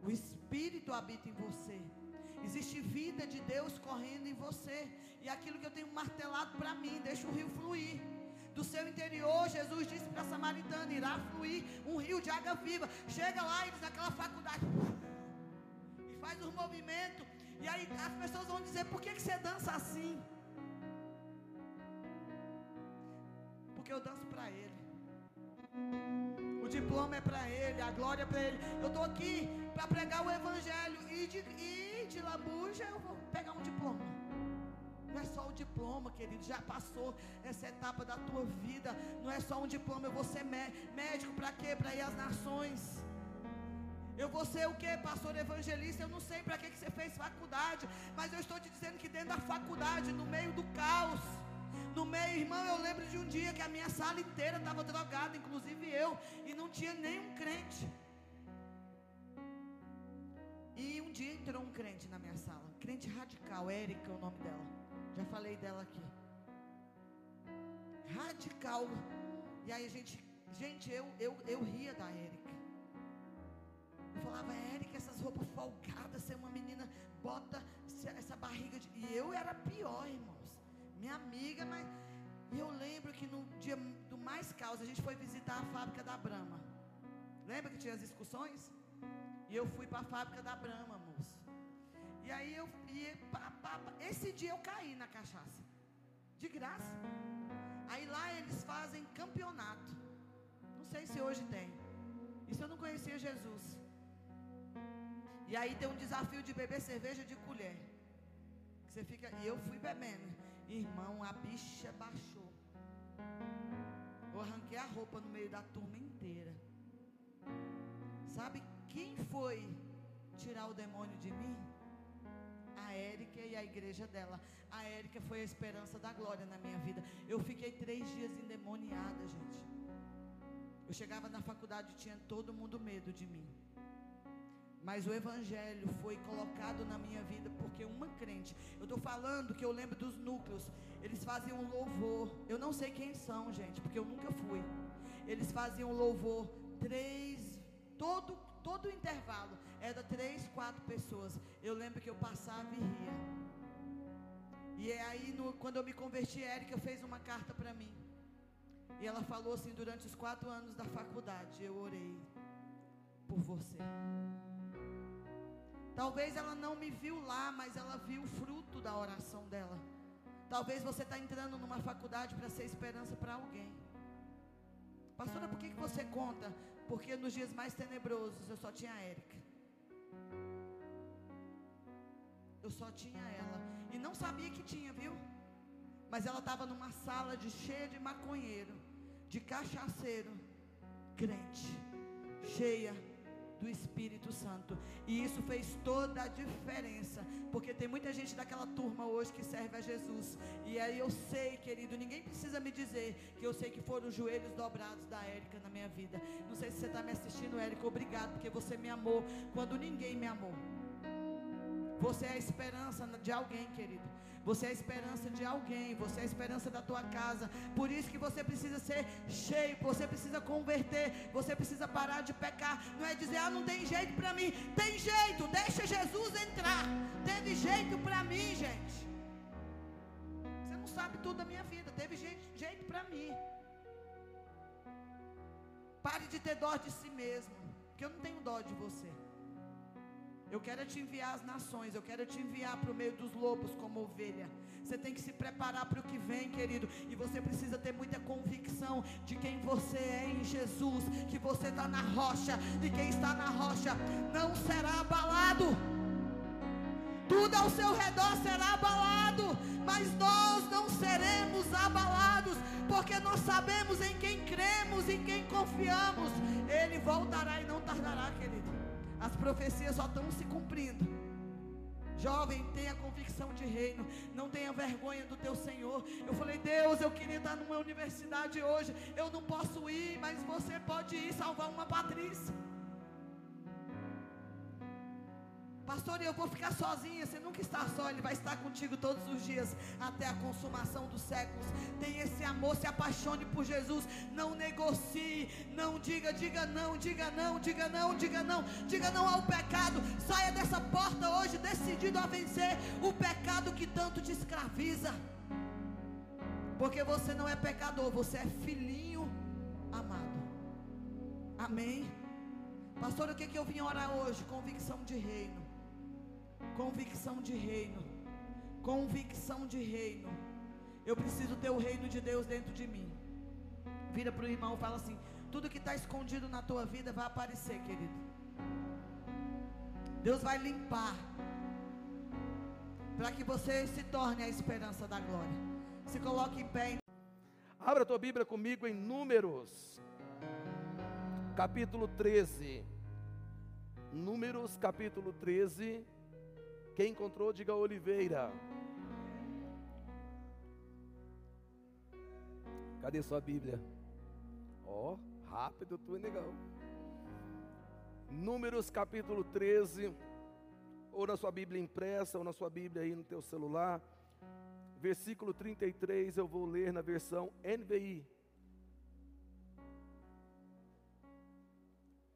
Speaker 1: O Espírito habita em você. Existe vida de Deus correndo em você. E aquilo que eu tenho martelado para mim, deixa o rio fluir. do seu interior, Jesus disse para a samaritana: irá fluir um rio de água viva. Chega lá, eles naquela faculdade, e faz os movimentos. E aí as pessoas vão dizer: por que, que você dança assim? Porque eu danço para Ele. O diploma é para Ele, a glória é para Ele. Eu estou aqui para pregar o Evangelho e de, e de labuja eu vou pegar um diploma. Não é só o diploma, querido. Já passou essa etapa da tua vida. Não é só um diploma. Eu vou ser médico para quê? Para ir às nações. Eu vou ser o que? Pastor evangelista. Eu não sei para que, que você fez faculdade. Mas eu estou te dizendo que dentro da faculdade, no meio do caos. No meio, irmão, eu lembro de um dia que a minha sala inteira estava drogada, inclusive eu, e não tinha nenhum crente. E um dia entrou um crente na minha sala, crente radical, Érica é o nome dela. Já falei dela aqui. Radical. E aí a gente, gente, eu, eu, eu ria da Érica. Eu falava, Érica, essas roupas folgadas, ser uma menina, bota essa barriga de. E eu era pior, irmãos. Minha amiga, mas. Eu lembro que no dia do mais causa, a gente foi visitar a fábrica da Brama. Lembra que tinha as discussões? E eu fui para a fábrica da Brama, moço. E aí eu e, pá, pá, pá. esse dia eu caí na cachaça. De graça. Aí lá eles fazem campeonato. Não sei se hoje tem. Isso eu não conhecia Jesus. E aí tem um desafio de beber cerveja de colher. Que você fica. E eu fui bebendo. Irmão, a bicha baixou. Eu arranquei a roupa no meio da turma inteira. Sabe quem foi tirar o demônio de mim? a Érica e a igreja dela. A Érica foi a esperança da glória na minha vida. Eu fiquei três dias endemoniada, gente. Eu chegava na faculdade e tinha todo mundo medo de mim. Mas o evangelho foi colocado na minha vida porque uma crente, eu estou falando que eu lembro dos núcleos, eles faziam um louvor. Eu não sei quem são, gente, porque eu nunca fui. Eles faziam louvor três, todo todo intervalo era três, quatro pessoas. Eu lembro que eu passava e ria. E é aí, no, quando eu me converti, a Erika fez uma carta para mim. E ela falou assim: durante os quatro anos da faculdade, eu orei por você. Talvez ela não me viu lá, mas ela viu o fruto da oração dela. Talvez você está entrando numa faculdade para ser esperança para alguém. Pastora, por que, que você conta? Porque nos dias mais tenebrosos eu só tinha a Érica. Eu só tinha ela. E não sabia que tinha, viu? Mas ela estava numa sala de cheia de maconheiro, de cachaceiro, crente, cheia do Espírito Santo. E isso fez toda a diferença. Porque tem muita gente daquela turma hoje que serve a Jesus. E aí eu sei, querido, ninguém precisa me dizer que eu sei que foram os joelhos dobrados da Érica na minha vida. Não sei se você está me assistindo, Érica. Obrigado, porque você me amou quando ninguém me amou. Você é a esperança de alguém, querido. Você é a esperança de alguém, você é a esperança da tua casa. Por isso que você precisa ser cheio, você precisa converter, você precisa parar de pecar. Não é dizer, ah, não tem jeito para mim. Tem jeito, deixa Jesus entrar. Teve jeito para mim, gente. Você não sabe tudo da minha vida, teve jeito, jeito para mim. Pare de ter dó de si mesmo, que eu não tenho dó de você. Eu quero te enviar às nações, eu quero te enviar para o meio dos lobos como ovelha. Você tem que se preparar para o que vem, querido. E você precisa ter muita convicção de quem você é em Jesus. Que você está na rocha. E quem está na rocha não será abalado. Tudo ao seu redor será abalado. Mas nós não seremos abalados. Porque nós sabemos em quem cremos, em quem confiamos. Ele voltará e não tardará, querido. As profecias só estão se cumprindo. Jovem, tenha convicção de reino. Não tenha vergonha do teu Senhor. Eu falei, Deus, eu queria estar numa universidade hoje. Eu não posso ir, mas você pode ir salvar uma Patrícia. Pastor, eu vou ficar sozinha. Você nunca está só, Ele vai estar contigo todos os dias até a consumação dos séculos. Tem esse amor, se apaixone por Jesus. Não negocie, não diga, diga não, diga não, diga não, diga não, diga não ao pecado. Saia dessa porta hoje decidido a vencer o pecado que tanto te escraviza. Porque você não é pecador, você é filhinho amado. Amém? Pastor, o que, que eu vim orar hoje? Convicção de reino. Convicção de reino. Convicção de reino. Eu preciso ter o reino de Deus dentro de mim. Vira para o irmão e fala assim: tudo que está escondido na tua vida vai aparecer, querido. Deus vai limpar. Para que você se torne a esperança da glória. Se coloque em pé.
Speaker 2: Abra a tua Bíblia comigo em Números, capítulo 13. Números, capítulo 13. Quem encontrou, diga Oliveira. Cadê sua Bíblia? Ó, oh, rápido tu, negão. Números capítulo 13, ou na sua Bíblia impressa, ou na sua Bíblia aí no teu celular. Versículo 33, eu vou ler na versão NVI.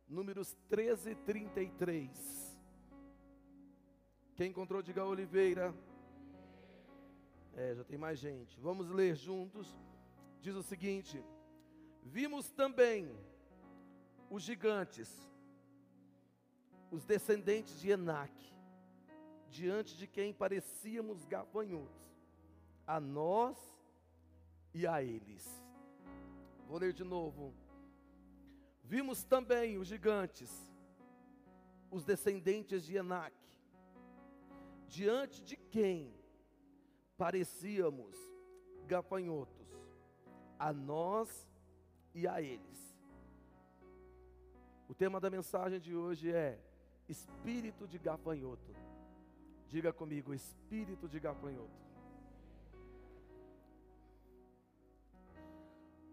Speaker 2: Números 13, 33. Quem encontrou, diga Oliveira. É, já tem mais gente. Vamos ler juntos. Diz o seguinte: Vimos também os gigantes, os descendentes de Enac, diante de quem parecíamos gafanhotos, a nós e a eles. Vou ler de novo. Vimos também os gigantes, os descendentes de Enac, diante de quem parecíamos gafanhotos, a nós e a eles. O tema da mensagem de hoje é espírito de gafanhoto. Diga comigo, espírito de gafanhoto.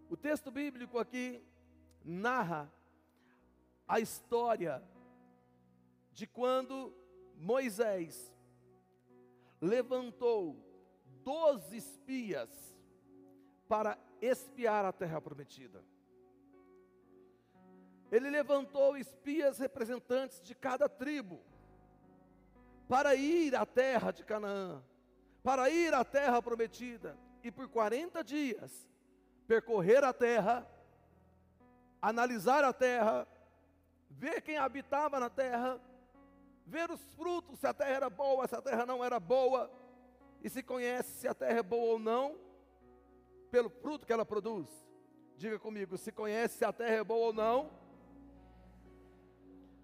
Speaker 2: O texto bíblico aqui narra a história de quando Moisés levantou doze espias para espiar a terra prometida. Ele levantou espias representantes de cada tribo para ir à terra de Canaã, para ir à terra prometida e por 40 dias percorrer a terra, analisar a terra, ver quem habitava na terra, ver os frutos, se a terra era boa, se a terra não era boa, e se conhece se a terra é boa ou não, pelo fruto que ela produz. Diga comigo, se conhece se a terra é boa ou não.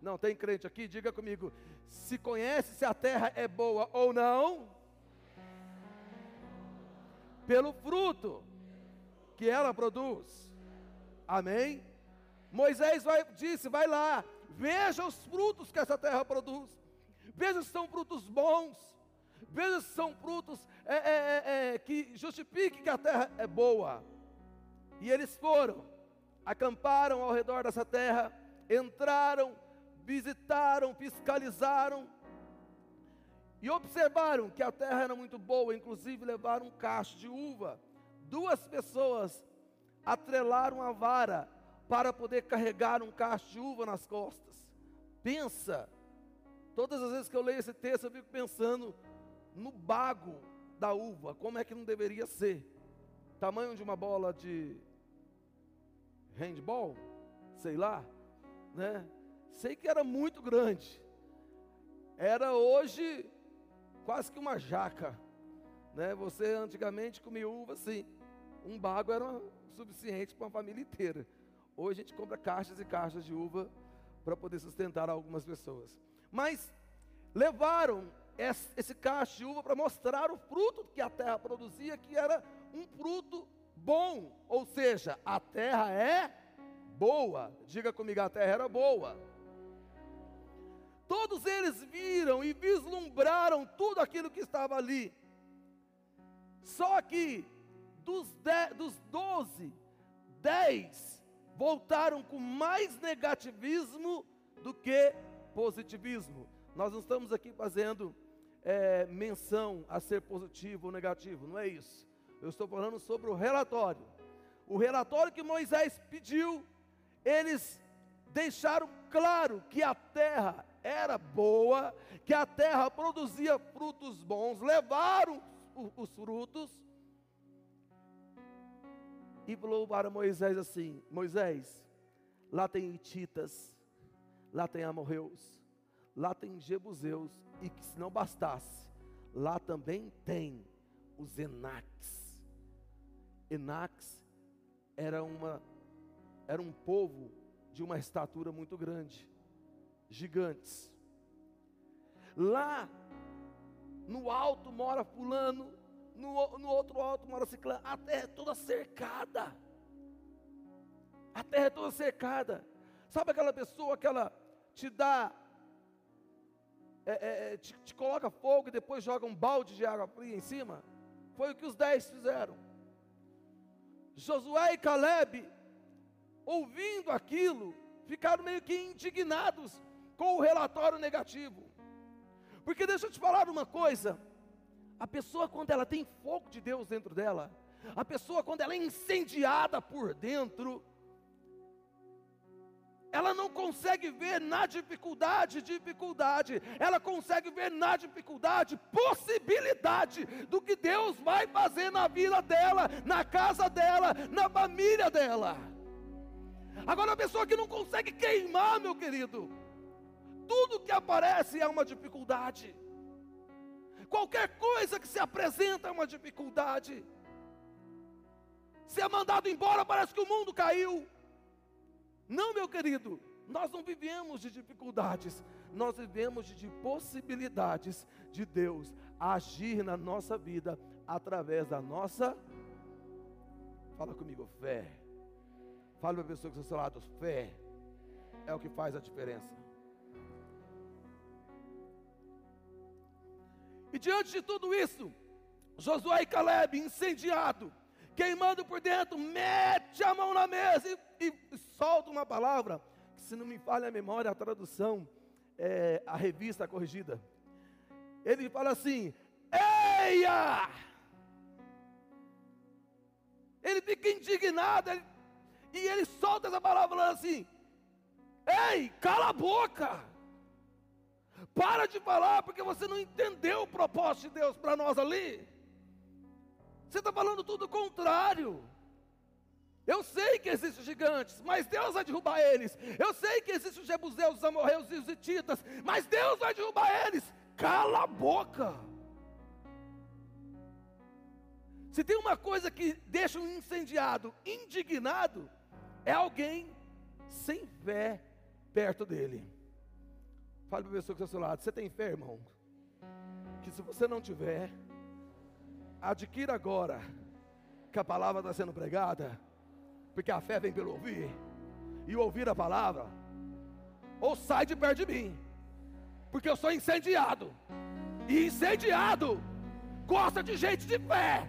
Speaker 2: Não, tem crente aqui? Diga comigo, se conhece se a terra é boa ou não. Pelo fruto que ela produz. Amém? Moisés vai, disse: vai lá, veja os frutos que essa terra produz. Veja se são frutos bons. Veja se são frutos é, é, é, é, que justifiquem que a terra é boa. E eles foram, acamparam ao redor dessa terra, entraram, visitaram, fiscalizaram e observaram que a terra era muito boa, inclusive levaram um cacho de uva. Duas pessoas atrelaram a vara para poder carregar um cacho de uva nas costas. Pensa, todas as vezes que eu leio esse texto, eu fico pensando no bago da uva, como é que não deveria ser? Tamanho de uma bola de handball, sei lá, né? Sei que era muito grande. Era hoje quase que uma jaca, né? Você antigamente comia uva assim, um bago era suficiente para uma família inteira. Hoje a gente compra caixas e caixas de uva para poder sustentar algumas pessoas. Mas levaram esse cacho de uva para mostrar o fruto que a terra produzia, que era um fruto bom, ou seja, a terra é boa. Diga comigo, a terra era boa. Todos eles viram e vislumbraram tudo aquilo que estava ali. Só que dos, de, dos doze, dez voltaram com mais negativismo do que positivismo. Nós não estamos aqui fazendo é, menção a ser positivo ou negativo, não é isso. Eu estou falando sobre o relatório. O relatório que Moisés pediu, eles deixaram claro que a terra era boa, que a terra produzia frutos bons, levaram os frutos e falou para Moisés assim: Moisés, lá tem Hititas, lá tem Amorreus, lá tem Jebuseus, e que se não bastasse, lá também tem os Enaques. Enaques era, uma, era um povo de uma estatura muito grande, gigantes. Lá no alto mora fulano, no, no outro alto mora ciclano, a terra é toda cercada. A terra é toda cercada. Sabe aquela pessoa que ela te dá, é, é, é, te, te coloca fogo e depois joga um balde de água fria em cima? Foi o que os dez fizeram. Josué e Caleb, ouvindo aquilo, ficaram meio que indignados com o relatório negativo. Porque deixa eu te falar uma coisa: a pessoa, quando ela tem fogo de Deus dentro dela, a pessoa, quando ela é incendiada por dentro, ela não consegue ver na dificuldade, dificuldade, ela consegue ver na dificuldade possibilidade do que Deus vai fazer na vida dela, na casa dela, na família dela. Agora, a pessoa que não consegue queimar, meu querido, tudo que aparece é uma dificuldade. Qualquer coisa que se apresenta é uma dificuldade. Se é mandado embora, parece que o mundo caiu. Não, meu querido, nós não vivemos de dificuldades, nós vivemos de, de possibilidades de Deus agir na nossa vida através da nossa. Fala comigo, fé. Fala para a pessoa que está ao seu lado, fé é o que faz a diferença. E diante de tudo isso, Josué e Caleb, incendiado, queimando por dentro, mete a mão na mesa e, e solta uma palavra, que se não me falha a memória, a tradução, é, a revista corrigida. Ele fala assim: Eia! Ele fica indignado, ele, e ele solta essa palavra falando assim: Ei, cala a boca! Para de falar, porque você não entendeu o propósito de Deus para nós ali. Você está falando tudo o contrário. Eu sei que existem gigantes, mas Deus vai derrubar eles. Eu sei que existem os jebuseus, os amorreus e os hititas, mas Deus vai derrubar eles. Cala a boca. Se tem uma coisa que deixa um incendiado indignado, é alguém sem fé perto dele. Fale para a pessoa que está ao seu lado: Você tem fé, irmão? Que se você não tiver, adquira agora que a palavra está sendo pregada, porque a fé vem pelo ouvir, e ouvir a palavra, ou sai de perto de mim, porque eu sou incendiado, e incendiado gosta de gente de fé.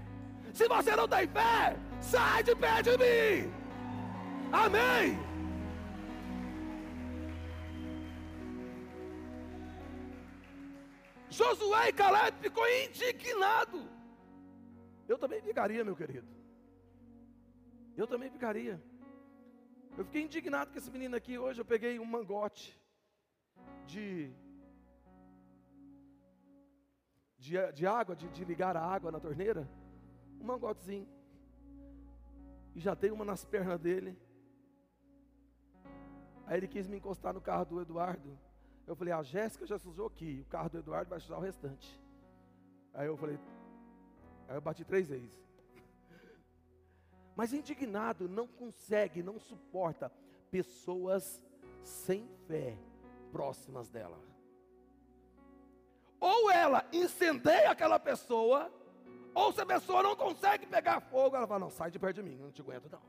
Speaker 2: Se você não tem fé, sai de perto de mim. Amém. Josué e Caleb ficou indignado. Eu também ficaria, meu querido. Eu também ficaria. Eu fiquei indignado com esse menino aqui. Hoje eu peguei um mangote de, de, de água, de, de ligar a água na torneira. Um mangotezinho. E já tem uma nas pernas dele. Aí ele quis me encostar no carro do Eduardo. Eu falei, a Jéssica já sujou aqui, o carro do Eduardo vai sujar o restante. Aí eu falei, aí eu bati três vezes. Mas indignado não consegue, não suporta pessoas sem fé próximas dela. Ou ela incendeia aquela pessoa, ou se a pessoa não consegue pegar fogo, ela fala: Não, sai de perto de mim, eu não te aguento, não.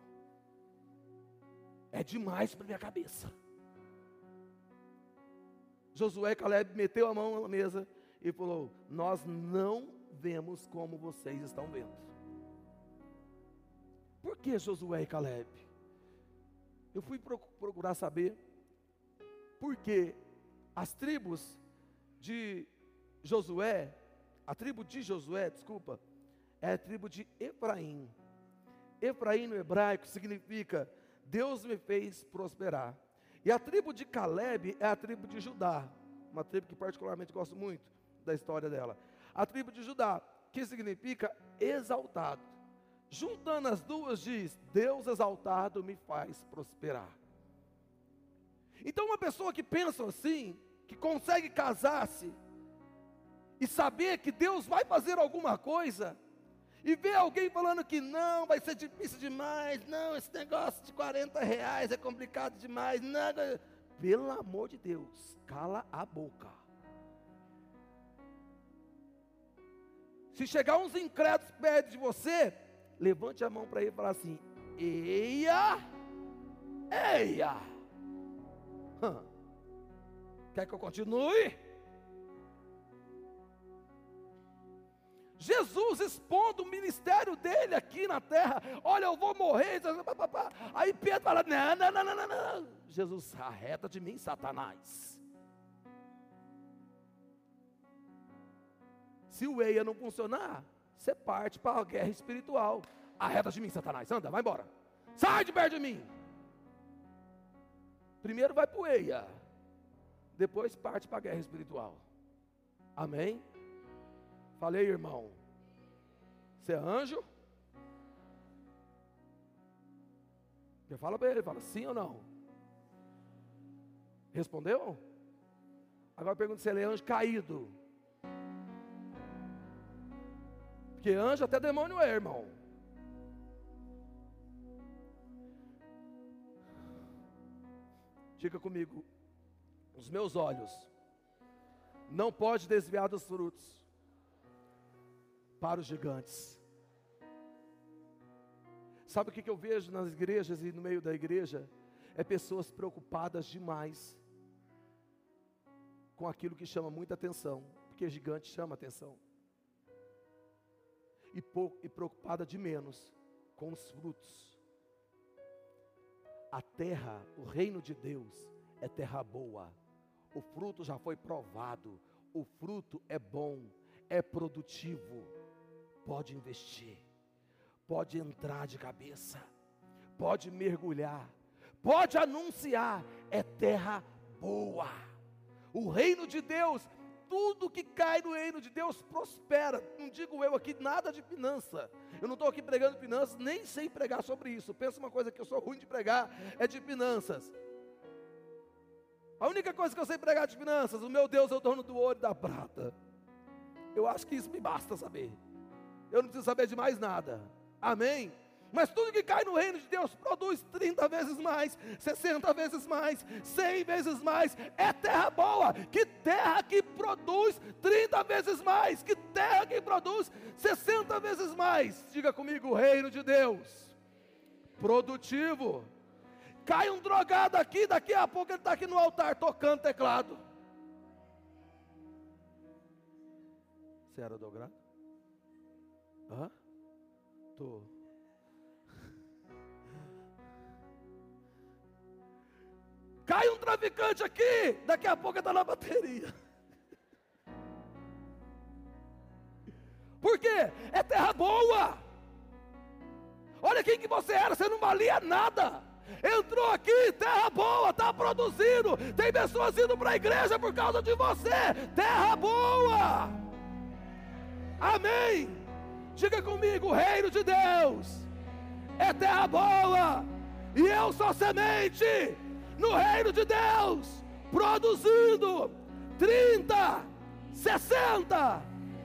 Speaker 2: É demais para minha cabeça. Josué e Caleb meteu a mão na mesa e falou: Nós não vemos como vocês estão vendo. Por que Josué e Caleb? Eu fui procurar saber porque as tribos de Josué, a tribo de Josué, desculpa, é a tribo de Efraim. Efraim no hebraico significa Deus me fez prosperar. E a tribo de Caleb é a tribo de Judá, uma tribo que particularmente gosto muito da história dela. A tribo de Judá, que significa exaltado. Juntando as duas, diz: Deus exaltado me faz prosperar. Então, uma pessoa que pensa assim, que consegue casar-se e saber que Deus vai fazer alguma coisa, e ver alguém falando que não, vai ser difícil demais, não, esse negócio de 40 reais é complicado demais, nada. Pelo amor de Deus, cala a boca. Se chegar uns incrédulos perto de você, levante a mão para ele e fala assim: Eia, eia. Hum. Quer que eu continue? Jesus expondo o ministério dele aqui na terra. Olha, eu vou morrer. Aí Pedro fala: não, não, não, não, não. Jesus, arreta de mim, Satanás. Se o EIA não funcionar, você parte para a guerra espiritual. Arreta de mim, Satanás. Anda, vai embora. Sai de perto de mim. Primeiro vai para o EIA. Depois parte para a guerra espiritual. Amém? Falei, irmão. Você é anjo? Eu falo para ele, fala sim ou não? Respondeu? Agora pergunto se ele é anjo caído. Porque anjo até demônio é, irmão. Diga comigo, os meus olhos não pode desviar dos frutos para os gigantes. Sabe o que eu vejo nas igrejas e no meio da igreja? É pessoas preocupadas demais com aquilo que chama muita atenção, porque gigante chama atenção, e, pouco, e preocupada de menos com os frutos. A terra, o reino de Deus, é terra boa, o fruto já foi provado, o fruto é bom, é produtivo pode investir, pode entrar de cabeça, pode mergulhar, pode anunciar, é terra boa. O reino de Deus, tudo que cai no reino de Deus prospera. Não digo eu aqui nada de finança. Eu não estou aqui pregando finanças, nem sei pregar sobre isso. Pensa uma coisa que eu sou ruim de pregar, é de finanças. A única coisa que eu sei pregar de finanças, o meu Deus é o dono do ouro e da prata. Eu acho que isso me basta saber. Eu não preciso saber de mais nada. Amém? Mas tudo que cai no reino de Deus produz 30 vezes mais, 60 vezes mais, 100 vezes mais. É terra boa. Que terra que produz 30 vezes mais. Que terra que produz 60 vezes mais. Diga comigo, reino de Deus. Produtivo. Cai um drogado aqui, daqui a pouco ele está aqui no altar tocando teclado. Você era drogado? Hã? Tô. Cai um traficante aqui, daqui a pouco está na bateria. Por quê? É terra boa. Olha quem que você era, você não valia nada. Entrou aqui, terra boa, está produzindo. Tem pessoas indo para a igreja por causa de você. Terra boa. Amém. Diga comigo: o reino de Deus é terra boa, e eu sou semente no reino de Deus, produzindo 30, 60,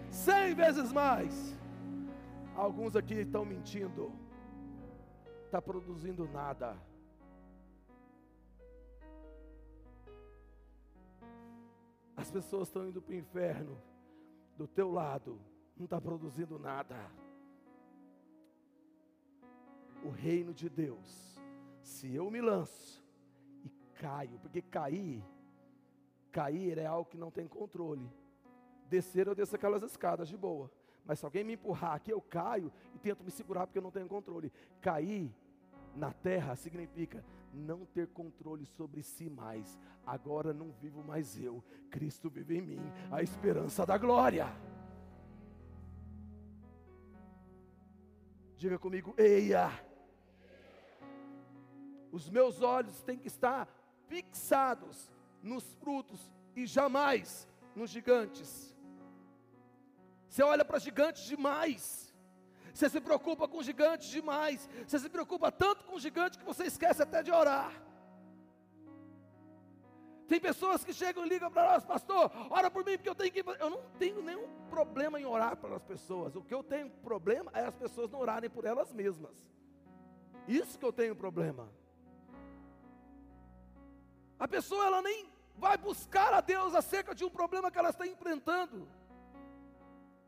Speaker 2: 100 vezes mais. Alguns aqui estão mentindo, está produzindo nada. As pessoas estão indo para o inferno do teu lado não está produzindo nada. O reino de Deus, se eu me lanço e caio, porque cair, cair é algo que não tem controle. Descer, eu desço aquelas escadas de boa. Mas se alguém me empurrar aqui, eu caio e tento me segurar porque eu não tenho controle. Cair na terra significa não ter controle sobre si mais. Agora não vivo mais eu, Cristo vive em mim, a esperança da glória. Diga comigo, eia. Os meus olhos têm que estar fixados nos frutos e jamais nos gigantes. Você olha para gigantes demais. Você se preocupa com gigantes demais. Você se preocupa tanto com gigante que você esquece até de orar. Tem pessoas que chegam e ligam para nós, pastor, ora por mim, porque eu tenho que. Eu não tenho nenhum problema em orar pelas pessoas. O que eu tenho problema é as pessoas não orarem por elas mesmas. Isso que eu tenho problema. A pessoa ela nem vai buscar a Deus acerca de um problema que ela está enfrentando.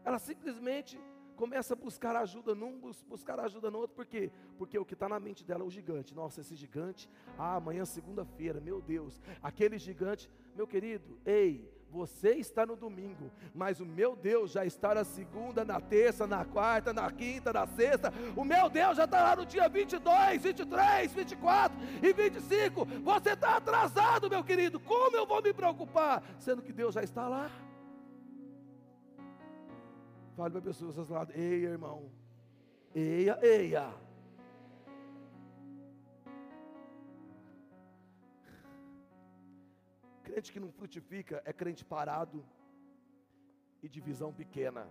Speaker 2: Ela simplesmente começa a buscar ajuda num, buscar ajuda no outro, por quê? Porque o que está na mente dela é o gigante. Nossa, esse gigante, ah, amanhã segunda-feira, meu Deus, aquele gigante, meu querido, ei, você está no domingo, mas o meu Deus já está na segunda, na terça, na quarta, na quinta, na sexta. O meu Deus já está lá no dia 22, 23, 24 e 25. Você está atrasado, meu querido. Como eu vou me preocupar? Sendo que Deus já está lá. Fale para a pessoa do seu lado, eia, irmão. Eia, eia. Crente que não frutifica é crente parado e de visão pequena.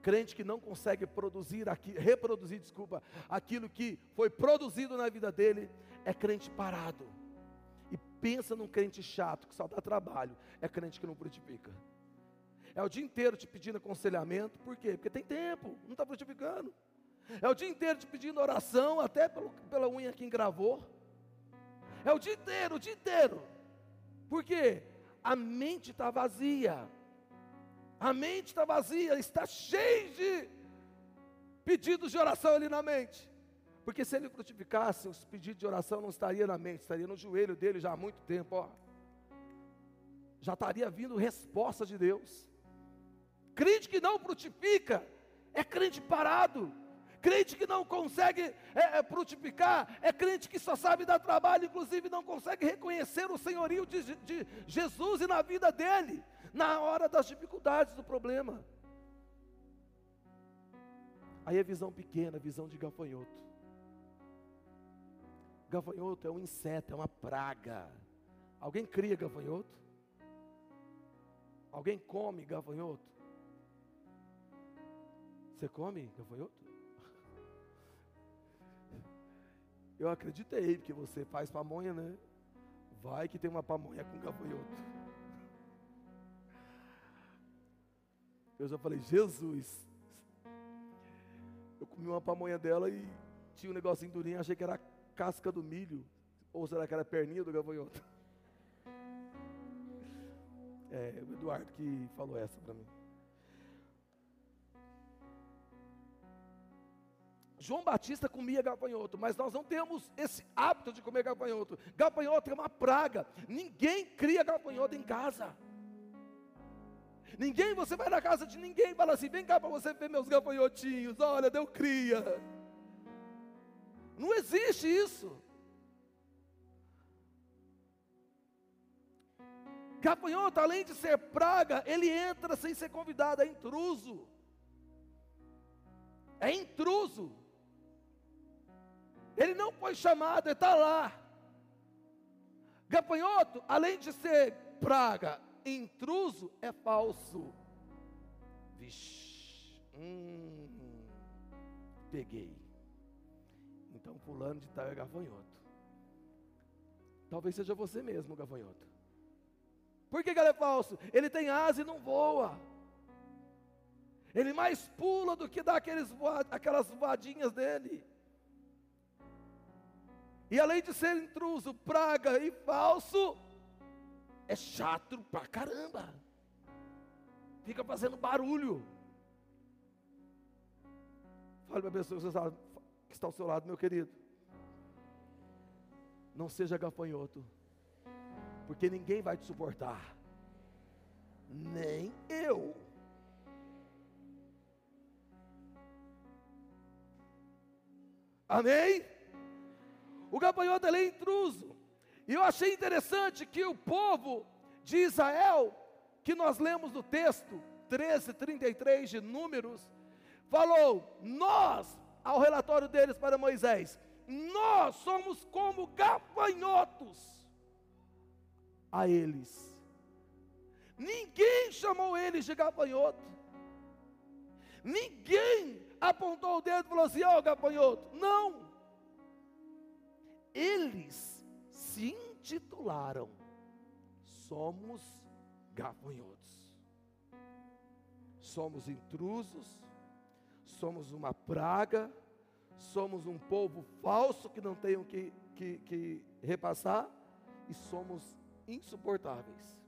Speaker 2: Crente que não consegue produzir aqui, reproduzir, desculpa, aquilo que foi produzido na vida dele, é crente parado. E pensa num crente chato que só dá trabalho, é crente que não frutifica. É o dia inteiro te pedindo aconselhamento, por quê? Porque tem tempo, não está frutificando. É o dia inteiro te pedindo oração, até pelo, pela unha que engravou. É o dia inteiro, o dia inteiro. Por quê? A mente está vazia. A mente está vazia, está cheia de pedidos de oração ali na mente. Porque se ele frutificasse, os pedidos de oração não estaria na mente, estaria no joelho dele já há muito tempo, ó. Já estaria vindo resposta de Deus. Crente que não frutifica é crente parado. Crente que não consegue é, é, frutificar é crente que só sabe dar trabalho, inclusive não consegue reconhecer o senhorio de, de Jesus e na vida dele, na hora das dificuldades do problema. Aí é visão pequena, visão de gafanhoto. Gafanhoto é um inseto, é uma praga. Alguém cria gafanhoto? Alguém come gafanhoto? Você come gafanhoto? Eu acreditei, porque você faz pamonha, né? Vai que tem uma pamonha com gafanhoto. Eu já falei, Jesus. Eu comi uma pamonha dela e tinha um negocinho durinho, achei que era casca do milho. Ou será que era perninha do gafanhoto? É, o Eduardo que falou essa para mim. João Batista comia gafanhoto, mas nós não temos esse hábito de comer gafanhoto. Gafanhoto é uma praga. Ninguém cria gafanhoto em casa. Ninguém, você vai na casa de ninguém e fala assim: vem cá para você ver meus gafanhotinhos. Olha, deu cria. Não existe isso. Gafanhoto, além de ser praga, ele entra sem ser convidado, é intruso. É intruso. Ele não foi chamado, ele está lá. Gafanhoto, além de ser praga, intruso, é falso. Vixe, hum, peguei. Então, fulano de tal é gafanhoto. Talvez seja você mesmo, gafanhoto. Por que, que ele é falso? Ele tem asa e não voa. Ele mais pula do que dá aqueles, aquelas voadinhas dele. E além de ser intruso, praga e falso, é chato pra caramba. Fica fazendo barulho. Fale para a pessoa que está ao seu lado, meu querido. Não seja gafanhoto, porque ninguém vai te suportar, nem eu. Amém? O gafanhoto é intruso. E eu achei interessante que o povo de Israel, que nós lemos no texto 13:33 de Números, falou: "Nós", ao relatório deles para Moisés, "nós somos como gafanhotos a eles". Ninguém chamou eles de gafanhoto. Ninguém apontou o dedo e falou assim: ó, oh, gafanhoto. Não. Eles se intitularam: Somos gafanhotos. Somos intrusos, somos uma praga, somos um povo falso que não tem o que, que, que repassar e somos insuportáveis.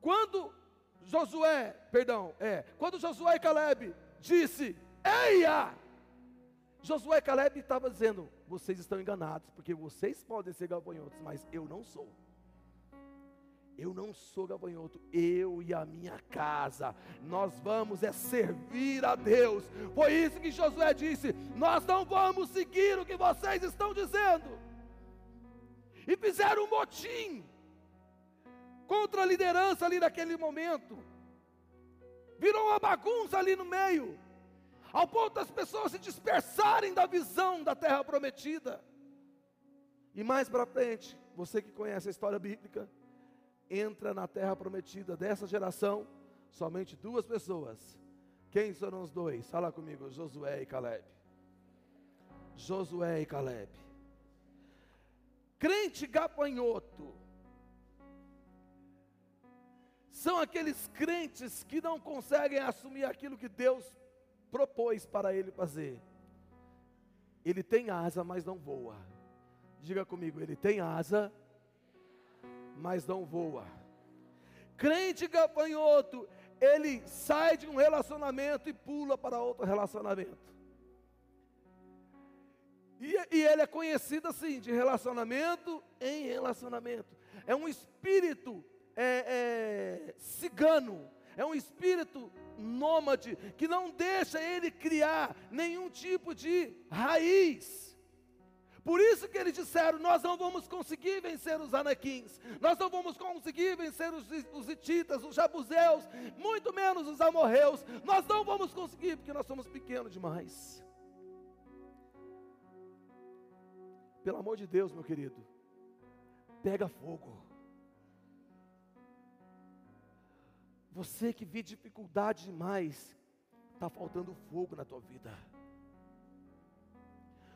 Speaker 2: Quando Josué, perdão, é, quando Josué e Caleb disse: "Eia!" Josué Caleb estavam dizendo: "Vocês estão enganados, porque vocês podem ser gafanhotos, mas eu não sou." Eu não sou gafanhoto, eu e a minha casa, nós vamos é servir a Deus. Foi isso que Josué disse: Nós não vamos seguir o que vocês estão dizendo. E fizeram um motim contra a liderança ali naquele momento. Virou uma bagunça ali no meio, ao ponto das pessoas se dispersarem da visão da terra prometida. E mais para frente, você que conhece a história bíblica, entra na terra prometida dessa geração somente duas pessoas. Quem foram os dois? Fala comigo, Josué e Caleb. Josué e Caleb. Crente gafanhoto são aqueles crentes que não conseguem assumir aquilo que Deus propôs para ele fazer. Ele tem asa, mas não voa. Diga comigo, ele tem asa, mas não voa. Crente gafanhoto, ele sai de um relacionamento e pula para outro relacionamento. E, e, ele é conhecido assim, de relacionamento em relacionamento. É um espírito é, é, cigano, é um espírito nômade, que não deixa ele criar nenhum tipo de raiz. Por isso que eles disseram: Nós não vamos conseguir vencer os anaquins, nós não vamos conseguir vencer os, os ititas, os jabuzeus, muito menos os amorreus, nós não vamos conseguir porque nós somos pequenos demais. Pelo amor de Deus, meu querido, pega fogo. Você que vê dificuldade demais, está faltando fogo na tua vida.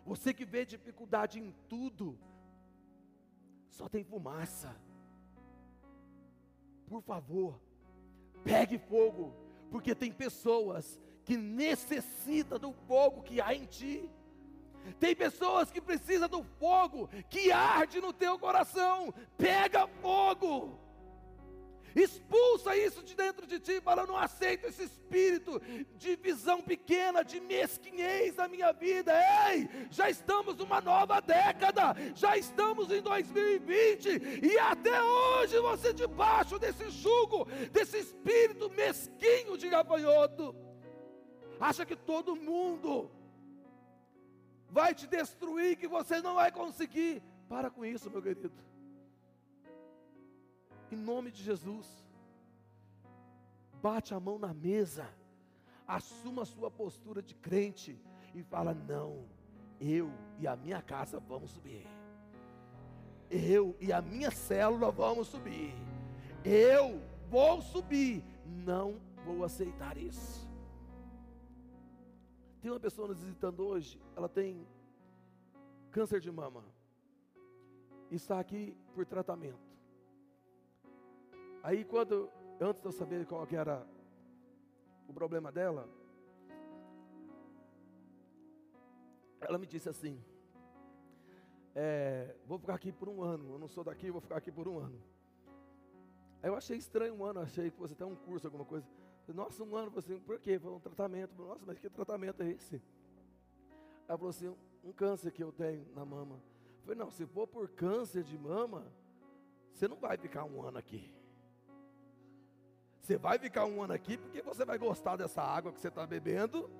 Speaker 2: Você que vê dificuldade em tudo, só tem fumaça. Por favor, pegue fogo, porque tem pessoas que necessitam do fogo que há em ti. Tem pessoas que precisam do fogo que arde no teu coração. Pega fogo. Expulsa isso de dentro de ti, fala: eu não aceito esse espírito de visão pequena, de mesquinhez na minha vida. Ei, já estamos numa nova década, já estamos em 2020, e até hoje você debaixo desse jugo, desse espírito mesquinho de gafanhoto, acha que todo mundo vai te destruir, que você não vai conseguir. Para com isso, meu querido em nome de Jesus. Bate a mão na mesa, assuma a sua postura de crente e fala: Não, eu e a minha casa vamos subir. Eu e a minha célula vamos subir. Eu vou subir. Não vou aceitar isso. Tem uma pessoa nos visitando hoje, ela tem câncer de mama. Está aqui por tratamento. Aí quando, antes de eu saber qual que era o problema dela, ela me disse assim, é, vou ficar aqui por um ano, eu não sou daqui, vou ficar aqui por um ano. Aí eu achei estranho um ano, achei que você tem um curso, alguma coisa. Nossa, um ano, você, por quê? Foi um tratamento. Nossa, mas que tratamento é esse? Ela falou assim, um câncer que eu tenho na mama. Eu falei, não, se for por câncer de mama, você não vai ficar um ano aqui. Você vai ficar um ano aqui porque você vai gostar dessa água que você está bebendo,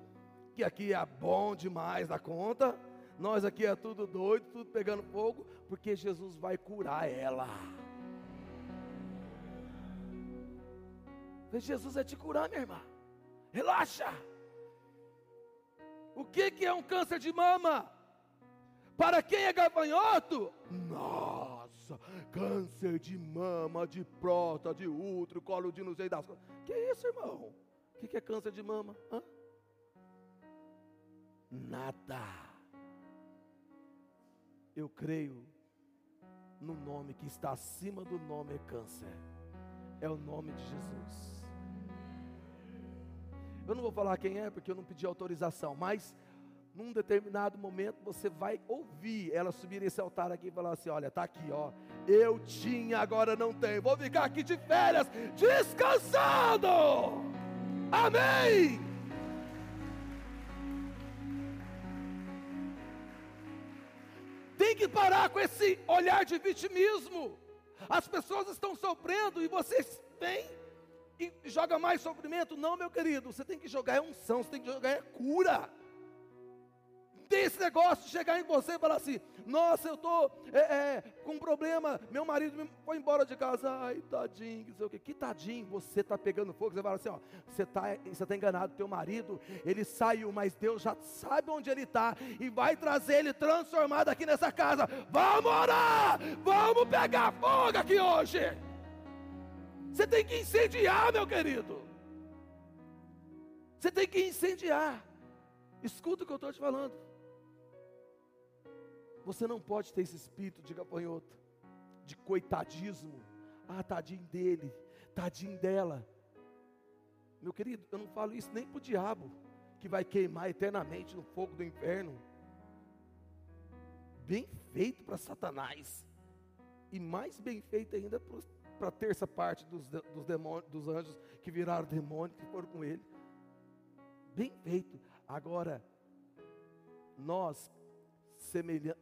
Speaker 2: que aqui é bom demais da conta. Nós aqui é tudo doido, tudo pegando fogo, porque Jesus vai curar ela. Jesus vai te curar, minha irmã. Relaxa. O que, que é um câncer de mama? Para quem é gafanhoto? Câncer de mama, de próstata, de útero, colo de não sei das coisas. Que isso, irmão? O que é câncer de mama? Hã? Nada. Eu creio no nome que está acima do nome câncer. É o nome de Jesus. Eu não vou falar quem é, porque eu não pedi autorização, mas num determinado momento você vai ouvir ela subir esse altar aqui e falar assim: olha, tá aqui, ó. Eu tinha, agora não tenho. Vou ficar aqui de férias, descansado. Amém. Tem que parar com esse olhar de vitimismo. As pessoas estão sofrendo e vocês vêm e joga mais sofrimento. Não, meu querido, você tem que jogar é unção, você tem que jogar é cura tem esse negócio de chegar em você e falar assim: Nossa, eu estou é, é, com um problema, meu marido foi embora de casa, ai, tadinho, não sei o que, que tadinho, você está pegando fogo. Você fala assim: Ó, você está você tá enganado, teu marido, ele saiu, mas Deus já sabe onde ele está e vai trazer ele transformado aqui nessa casa. Vamos orar, vamos pegar fogo aqui hoje. Você tem que incendiar, meu querido. Você tem que incendiar. Escuta o que eu estou te falando. Você não pode ter esse espírito de gafanhoto, de coitadismo. Ah, tadinho dele, tadinho dela. Meu querido, eu não falo isso nem para o diabo, que vai queimar eternamente no fogo do inferno. Bem feito para Satanás, e mais bem feito ainda para a terça parte dos, dos, demônios, dos anjos que viraram demônios que foram com ele. Bem feito. Agora, nós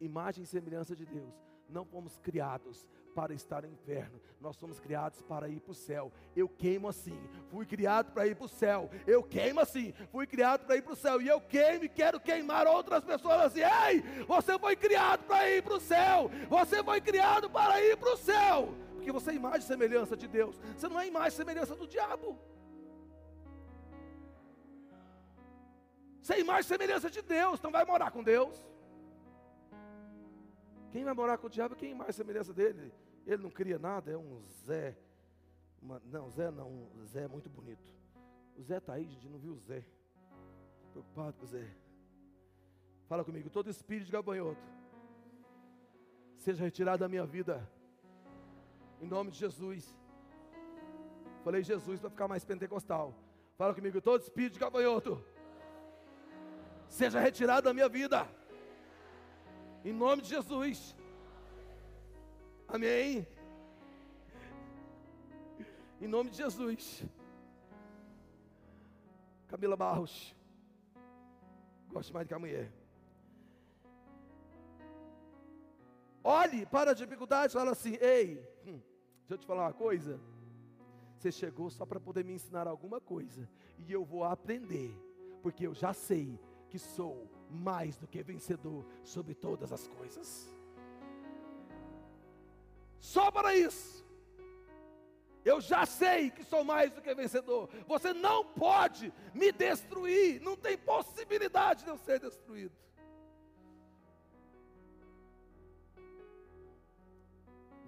Speaker 2: imagem e semelhança de Deus. Não fomos criados para estar no inferno, nós somos criados para ir para o céu. Eu queimo assim, fui criado para ir para o céu. Eu queimo assim, fui criado para ir para o céu. E eu queimo e quero queimar outras pessoas assim. Ei, você foi criado para ir para o céu. Você foi criado para ir para o céu. Porque você é imagem e semelhança de Deus. Você não é imagem e semelhança do diabo. Você é imagem e semelhança de Deus, então vai morar com Deus. Quem vai morar com o diabo, quem mais semelhança dele? Ele não cria nada, é um Zé. Uma, não, Zé não, Zé é muito bonito. O Zé está aí, gente, não viu o Zé. Preocupado com o Zé. Fala comigo, todo espírito de gabanhoto seja retirado da minha vida. Em nome de Jesus. Falei Jesus para ficar mais pentecostal. Fala comigo, todo espírito de gafanhoto seja retirado da minha vida. Em nome de Jesus. Amém. Em nome de Jesus. Camila Barros. Gosto mais do que a mulher. Olhe para a dificuldade e fala assim: Ei, hum, deixa eu te falar uma coisa. Você chegou só para poder me ensinar alguma coisa. E eu vou aprender. Porque eu já sei que sou mais do que vencedor sobre todas as coisas. Só para isso. Eu já sei que sou mais do que vencedor. Você não pode me destruir. Não tem possibilidade de eu ser destruído.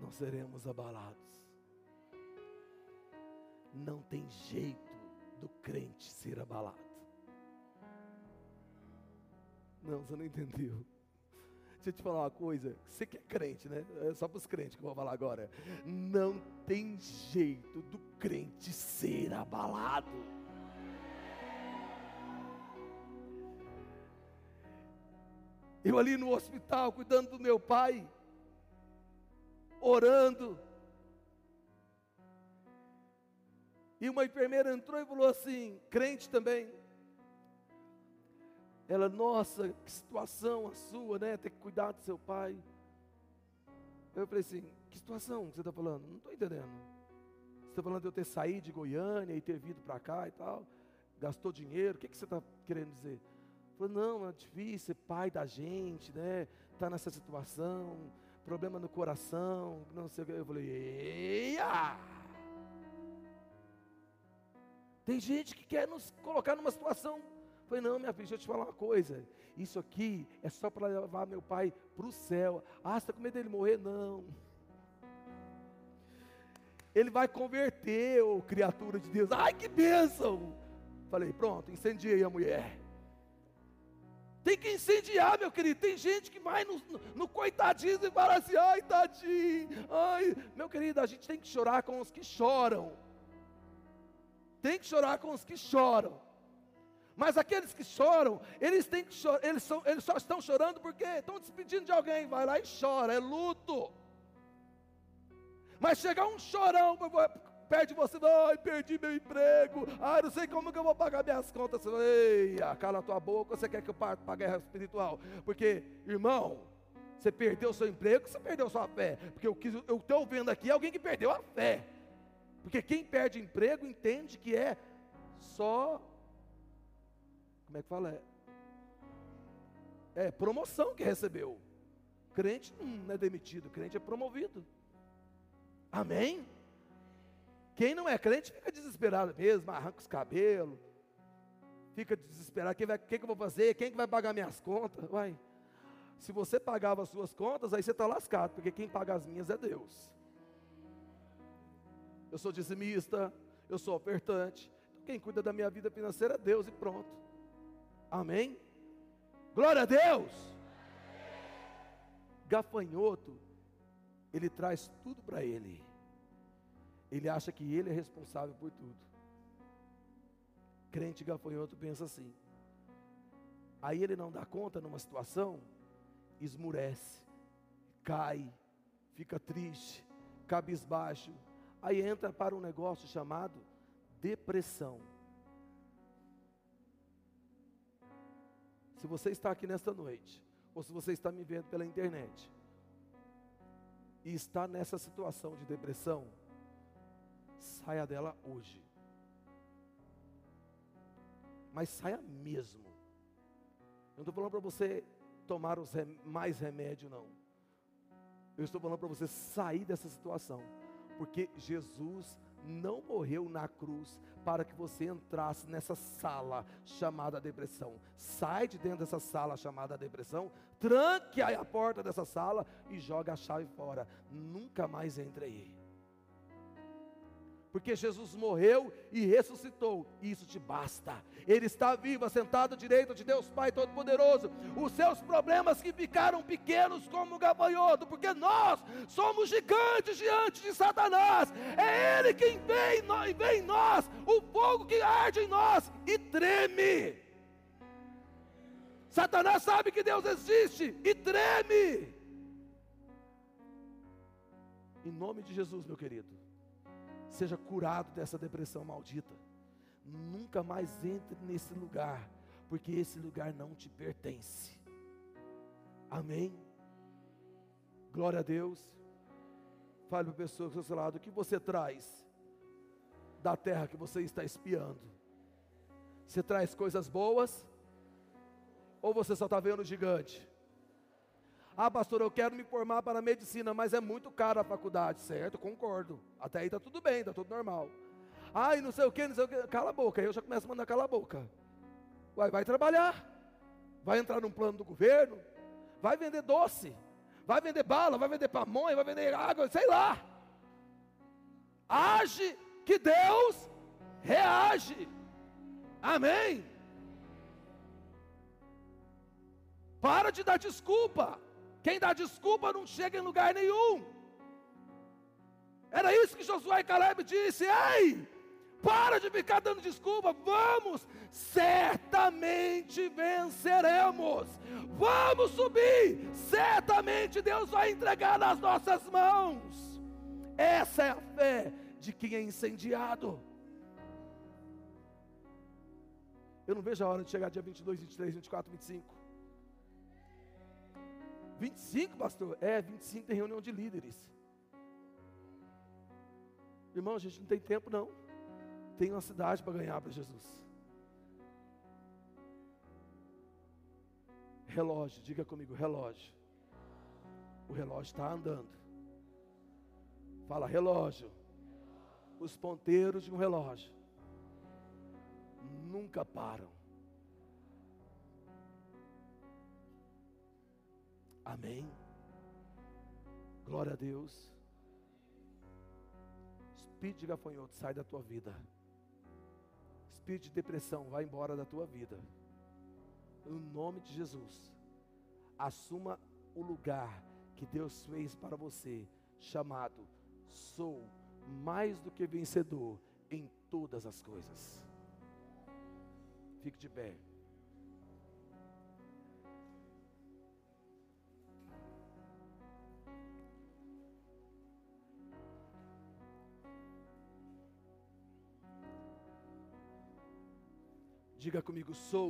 Speaker 2: Não seremos abalados. Não tem jeito do crente ser abalado. Não, você não entendeu. Deixa eu te falar uma coisa. Você que é crente, né? É só para os crentes que eu vou falar agora. Não tem jeito do crente ser abalado. Eu ali no hospital, cuidando do meu pai, orando. E uma enfermeira entrou e falou assim: crente também. Ela, nossa, que situação a sua, né? Ter que cuidar do seu pai. Eu falei assim: que situação que você está falando? Não estou entendendo. Você está falando de eu ter saído de Goiânia e ter vindo para cá e tal? Gastou dinheiro? O que, que você está querendo dizer? Falei, não, é difícil ser pai da gente, né? Está nessa situação, problema no coração, não sei o que. Eu falei, eia! Tem gente que quer nos colocar numa situação Falei, não, minha filha, deixa eu te falar uma coisa. Isso aqui é só para levar meu pai para o céu. Ah, você está com medo dele morrer? Não. Ele vai converter, ô criatura de Deus. Ai, que bênção! Falei, pronto, incendiei a mulher. Tem que incendiar, meu querido. Tem gente que vai no, no, no coitadismo e fala assim: ai, tadinho, ai. Meu querido, a gente tem que chorar com os que choram. Tem que chorar com os que choram. Mas aqueles que choram, eles têm que eles, são, eles só estão chorando porque estão despedindo de alguém. Vai lá e chora, é luto. Mas chegar um chorão perde você, ai, perdi meu emprego, ai, não sei como que eu vou pagar minhas contas. Ei, cala a tua boca, você quer que eu pague a guerra espiritual? Porque, irmão, você perdeu seu emprego, você perdeu sua fé. Porque eu estou vendo aqui alguém que perdeu a fé. Porque quem perde emprego entende que é só. Como é que fala? É, é promoção que recebeu. Crente não é demitido, crente é promovido. Amém? Quem não é crente fica desesperado mesmo, arranca os cabelos, fica desesperado, quem vai, que, que eu vou fazer? Quem que vai pagar minhas contas? Vai. Se você pagava as suas contas, aí você está lascado, porque quem paga as minhas é Deus. Eu sou dizimista, eu sou ofertante. Então quem cuida da minha vida financeira é Deus e pronto. Amém? Glória a Deus! Gafanhoto, ele traz tudo para ele. Ele acha que ele é responsável por tudo. Crente gafanhoto pensa assim. Aí ele não dá conta numa situação, esmurece, cai, fica triste, cabisbaixo. Aí entra para um negócio chamado depressão. Se você está aqui nesta noite, ou se você está me vendo pela internet, e está nessa situação de depressão, saia dela hoje. Mas saia mesmo. Eu não estou falando para você tomar rem mais remédio, não. Eu estou falando para você sair dessa situação. Porque Jesus não morreu na cruz para que você entrasse nessa sala chamada depressão. Sai de dentro dessa sala chamada depressão, tranque a porta dessa sala e joga a chave fora. Nunca mais entre aí porque Jesus morreu e ressuscitou, isso te basta. Ele está vivo, assentado à direita de Deus Pai Todo-Poderoso. Os seus problemas que ficaram pequenos como o gafanhoto, porque nós somos gigantes diante de Satanás. É Ele quem vem, vem em nós, o fogo que arde em nós e treme. Satanás sabe que Deus existe e treme. Em nome de Jesus, meu querido seja curado dessa depressão maldita. Nunca mais entre nesse lugar, porque esse lugar não te pertence. Amém? Glória a Deus. Fale para a pessoa ao seu lado, o que você traz da terra que você está espiando? Você traz coisas boas? Ou você só está vendo o gigante? Ah, pastor, eu quero me formar para medicina, mas é muito caro a faculdade, certo? Concordo. Até aí está tudo bem, está tudo normal. Ah, e não sei o que, não sei o que. Cala a boca. Aí eu já começo a mandar calar a boca. Vai, vai trabalhar. Vai entrar num plano do governo. Vai vender doce. Vai vender bala, vai vender pamonha, vai vender água, sei lá. Age que Deus reage. Amém. Para de dar desculpa. Quem dá desculpa não chega em lugar nenhum. Era isso que Josué e Caleb disse: Ei, para de ficar dando desculpa, vamos, certamente venceremos. Vamos subir, certamente Deus vai entregar nas nossas mãos. Essa é a fé de quem é incendiado. Eu não vejo a hora de chegar dia 22, 23, 24, 25. 25, pastor? É, 25 tem reunião de líderes. Irmão, a gente não tem tempo não. Tem uma cidade para ganhar para Jesus. Relógio, diga comigo, relógio. O relógio está andando. Fala, relógio. Os ponteiros de um relógio nunca param. Amém. Glória a Deus. Espírito de gafanhoto, sai da tua vida. espírito de depressão vai embora da tua vida. No nome de Jesus. Assuma o lugar que Deus fez para você, chamado sou mais do que vencedor em todas as coisas. Fique de pé. Diga comigo, sou